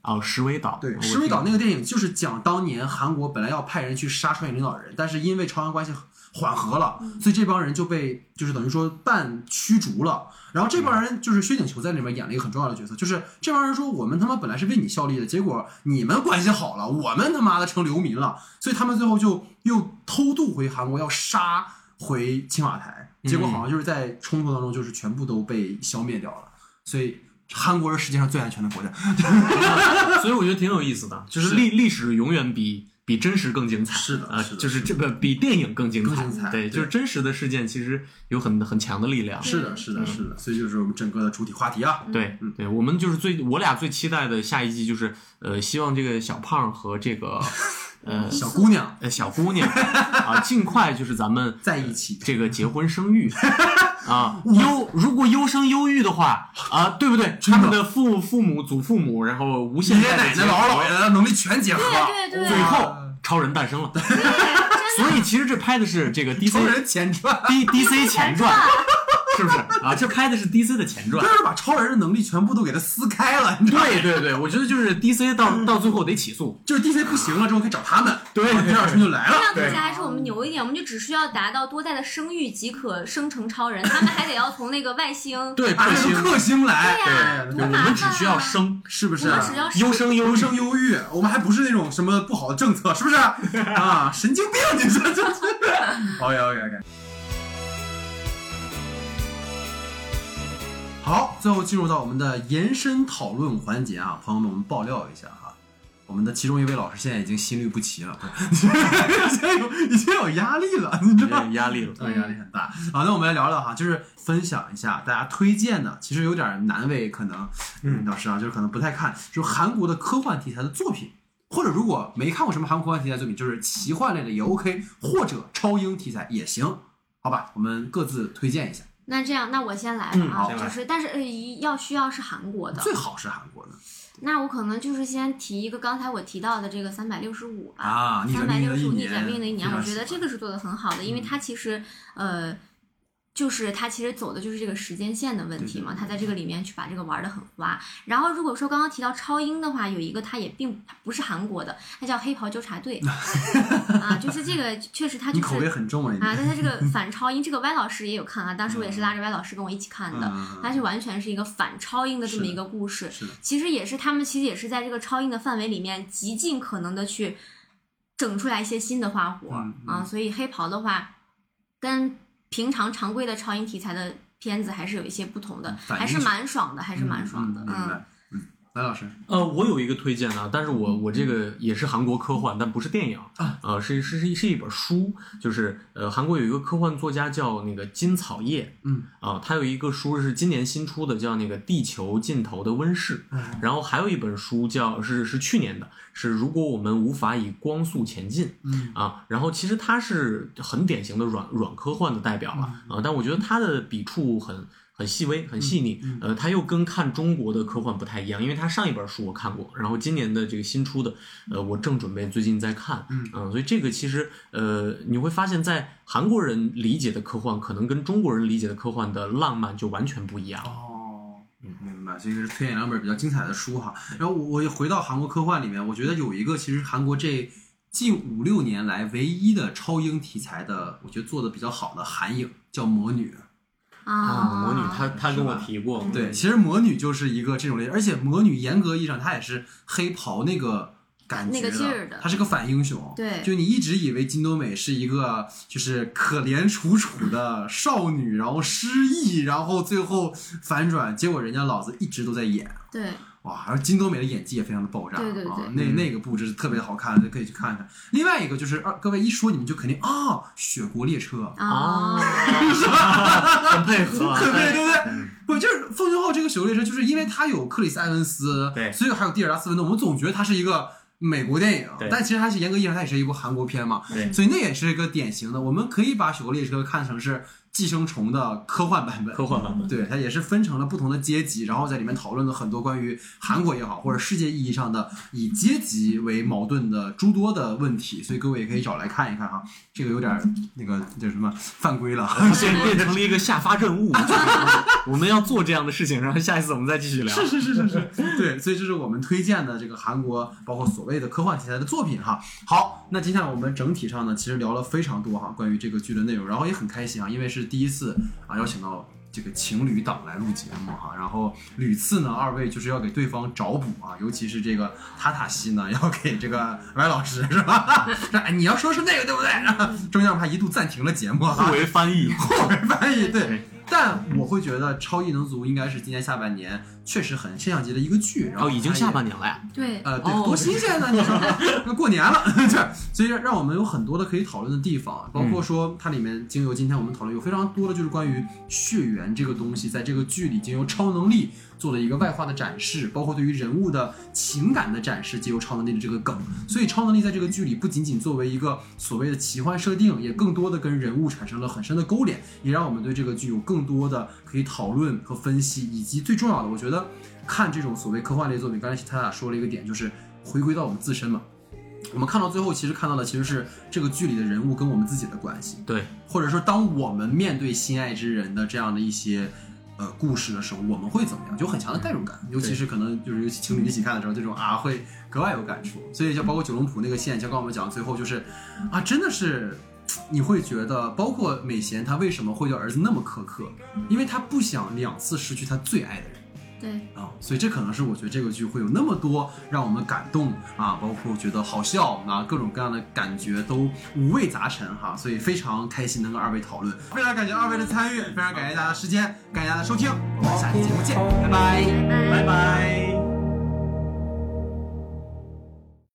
Speaker 3: 哦，石尾岛，
Speaker 1: 对，石尾岛那个电影就是讲当年韩国本来要派人去杀朝鲜领导人，但是因为朝韩关系缓和了，所以这帮人就被就是等于说半驱逐了。然后这帮人就是薛景求在里面演了一个很重要的角色，就是这帮人说我们他妈本来是为你效力的，结果你们关系好了，我们他妈的成流民了，所以他们最后就又偷渡回韩国要杀回青瓦台，结果好像就是在冲突当中就是全部都被消灭掉了，所以。韩国是世界上最安全的国家，
Speaker 3: 所以我觉得挺有意思的，就是
Speaker 1: 是
Speaker 3: 历历史永远比比真实更精彩。啊，
Speaker 1: 是的是的
Speaker 3: 就是这个比电影更精彩。
Speaker 1: 更精彩
Speaker 3: 对，
Speaker 1: 对
Speaker 3: 就是真实的事件其实有很很强的力量。
Speaker 1: 是的，是的，是的，所以就是我们整个的主体话题啊。
Speaker 3: 对
Speaker 1: 嗯
Speaker 3: 对，我们就是最我俩最期待的下一季就是呃，希望这个小胖和这个呃
Speaker 1: 小姑娘
Speaker 3: 呃小姑娘啊，尽快就是咱们
Speaker 1: 在一起，
Speaker 3: 这个结婚生育啊，优如果优生优育的话啊，对不对？他们的父父母、祖父母，然后无限
Speaker 1: 爷爷奶奶、姥姥姥爷的能力全结合，
Speaker 2: 对对对
Speaker 3: 最后超人诞生了。所以其实这拍的是这个 DC
Speaker 1: 超人前传
Speaker 3: ，D DC 前传，是不是 啊？就开的是 DC 的前传
Speaker 1: 就。是把超人的能力全部都给他撕开了，你知道吗？
Speaker 3: 对对对，我觉得就是 DC 到到最后得起诉。
Speaker 1: 就是 DC 不行了之后可以找他们，
Speaker 3: 对
Speaker 1: 第二春就来了。
Speaker 2: 这样比起来还是我们牛一点，我们就只需要达到多代的生育即可生成超人，他们还得要从那个外星。
Speaker 3: 对，
Speaker 1: 啊，
Speaker 3: 克星，
Speaker 1: 克星来，
Speaker 2: 对呀
Speaker 1: 对
Speaker 3: 我们只需要
Speaker 2: 啊
Speaker 3: 生，
Speaker 1: 是不是？
Speaker 2: 我们只要
Speaker 3: 优生优育
Speaker 1: 优生优育，我们还不是那种什么不好的政策，是不是？啊，神经病，你说这是？OK OK OK。好，最后进入到我们的延伸讨论环节啊，朋友们，我们爆料一下哈，我们的其中一位老师现在已经心律不齐了，已经有已经有压力了，你知道吗？
Speaker 3: 点压力了。
Speaker 1: 对，压力很大。好，那我们来聊聊哈，就是分享一下大家推荐的，其实有点难为可能，嗯，老师啊，就是可能不太看，就是韩国的科幻题材的作品，或者如果没看过什么韩国科幻题材作品，就是奇幻类的也 OK，或者超英题材也行，好吧，我们各自推荐一下，
Speaker 2: 那这样，那我先来啊，就是但是呃要需要是韩国的，
Speaker 1: 最好是韩国的。
Speaker 2: 那我可能就是先提一个刚才我提到的这个三百六十五吧。
Speaker 1: 啊，
Speaker 2: 三百六十五逆转命运的一年，我觉得这个是做的很好的，因为它其实呃，就是他其实走的就是这个时间线的问题嘛，他在这个里面去把这个玩的很花。然后如果说刚刚提到超英的话，有一个他也并它不是韩国的，他叫黑袍纠察队 啊，就是这个确实它
Speaker 1: 你口味
Speaker 2: 就是
Speaker 1: 很重啊，
Speaker 2: 啊，但他这个 反超英，这个歪老师也有看啊，当时我也是拉着歪老师跟我一起看的，
Speaker 1: 嗯
Speaker 2: 它是完全是一个反超英的这么一个故事。其实也是他们其实也是在这个超英的范围里面，极尽可能的去整出来一些新的花活、啊。所以黑袍的话，跟平常常规的超英题材的片子还是有一些不同的，还是蛮爽的，还是蛮爽的。
Speaker 1: 嗯，明白，老师，
Speaker 3: 呃，我有一个推荐啊，但是我我这个也是韩国科幻，但不是电影
Speaker 1: 啊，
Speaker 3: 呃，是是是是一本书，就是呃，韩国有一个科幻作家叫那个金草叶，
Speaker 1: 嗯。
Speaker 3: 啊，他有一个书是今年新出的，叫那个《地球尽头的温室》，
Speaker 1: 嗯。
Speaker 3: 然后还有一本书叫是是去年的，是如果我们无法以光速前进，
Speaker 1: 嗯。
Speaker 3: 啊，然后其实他是很典型的软软科幻的代表了啊，但我觉得他的笔触很很细微、很细腻，呃，它又跟看中国的科幻不太一样，因为它上一本书我看过，然后今年的这个新出的，呃，我正准备最近在看，
Speaker 1: 嗯
Speaker 3: 所以这个其实呃，你会发现在韩国人理解的科幻，可能跟中国人理解的科幻的浪漫就完全不一样。
Speaker 1: 哦，明白，所以是推荐两本比较精彩的书哈。然后我我回到韩国科幻里面，我觉得有一个其实韩国这近五六年来唯一的超英题材的，我觉得做的比较好的韩影叫《魔女》。
Speaker 2: 啊，
Speaker 3: 魔女她她跟我提过，
Speaker 1: 对，其实魔女就是一个这种类，而且魔女严格意义上她也是黑袍那个感觉
Speaker 2: 那个劲儿的
Speaker 1: 她是个反英雄。
Speaker 2: 对。
Speaker 1: 就你一直以为金多美是一个就是可怜楚楚的少女，然后失忆，然后最后反转，结果人家老子一直都在演。
Speaker 2: 对，
Speaker 1: 哇，而金多美的演技也非常的爆炸，
Speaker 2: 对对对
Speaker 1: 啊，那那个布置是特别好看的，可以去看看。另外一个就是，二各位一说你们就肯定啊，雪国列车，
Speaker 2: 啊，是 吧
Speaker 3: 很配合啊，
Speaker 1: 对对不对，不就是《奉俊昊》这个《雪国列车》，就是因为他有克里斯埃文斯，
Speaker 3: 对
Speaker 1: 所以还有蒂尔达斯文顿，我们总觉得他是一个美国电影
Speaker 3: 对，
Speaker 1: 但其实它是严格意义上它也是一部韩国片嘛，
Speaker 3: 对。
Speaker 1: 所以那也是一个典型的，我们可以把《雪国列车》看成是寄生虫的科幻版本，
Speaker 3: 科幻版本。
Speaker 1: 对，它也是分成了不同的阶级，然后在里面讨论了很多关于韩国也好，或者世界意义上的以阶级为矛盾的诸多的问题，所以各位也可以找来看一看哈。这个有点儿那个叫什么犯规了，
Speaker 3: 现 在变成了一个下发任务，我们要做这样的事情，然后下一次我们再继续聊。
Speaker 1: 是是是是是，对，所以这是我们推荐的这个韩国包括所谓的科幻题材的作品哈。好，那今天我们整体上呢，其实聊了非常多哈关于这个剧的内容，然后也很开心啊，因为是第一次啊邀请到。这个情侣档来录节目哈，然后屡次呢，二位就是要给对方找补啊，尤其是这个塔塔西呢，要给这个歪老师是吧？说 哎，你要说是那个对不对？然 后中间还一度暂停了节目哈，
Speaker 3: 互为翻译，
Speaker 1: 互为翻译对。但我会觉得《超异能族》应该是今年下半年确实很现象级的一个剧，然后
Speaker 3: 哦，已经下半年了呀。
Speaker 2: 对，
Speaker 1: 呃，对，
Speaker 3: 哦
Speaker 1: 多新鲜呢！你说，那过年了，对所以让我们有很多的可以讨论的地方，包括说它里面经由今天我们讨论有非常多的就是关于血缘这个东西，在这个剧里经由超能力做了一个外化的展示，包括对于人物的情感的展示，借由超能力的这个梗，所以超能力在这个剧里不仅仅作为一个所谓的奇幻设定，也更多的跟人物产生了很深的勾连，也让我们对这个剧有更多的可以讨论和分析，以及最重要的，我觉得看这种所谓科幻类作品，刚才他俩说了一个点，就是回归到我们自身嘛。我们看到最后，其实看到的其实是这个剧里的人物跟我们自己的关系，
Speaker 3: 对，
Speaker 1: 或者说当我们面对心爱之人的这样的一些。呃，故事的时候我们会怎么样？就很强的代入感，尤其是可能就是尤其情侣一起看的时候，这种啊会格外有感触。所以就包括九龙浦那个线，就刚我们讲最后就是啊，真的是你会觉得，包括美贤他为什么会对儿子那么苛刻，因为他不想两次失去他最爱的人。
Speaker 2: 对，
Speaker 1: 啊，所以这可能是我觉得这个剧会有那么多让我们感动啊，包括觉得好笑啊，各种各样的感觉都五味杂陈哈，所以非常开心能跟二位讨论，非常感谢二位的参与，非常感谢大家的时间，感谢大家的收听，我们下期节目见，拜拜。
Speaker 2: 拜拜。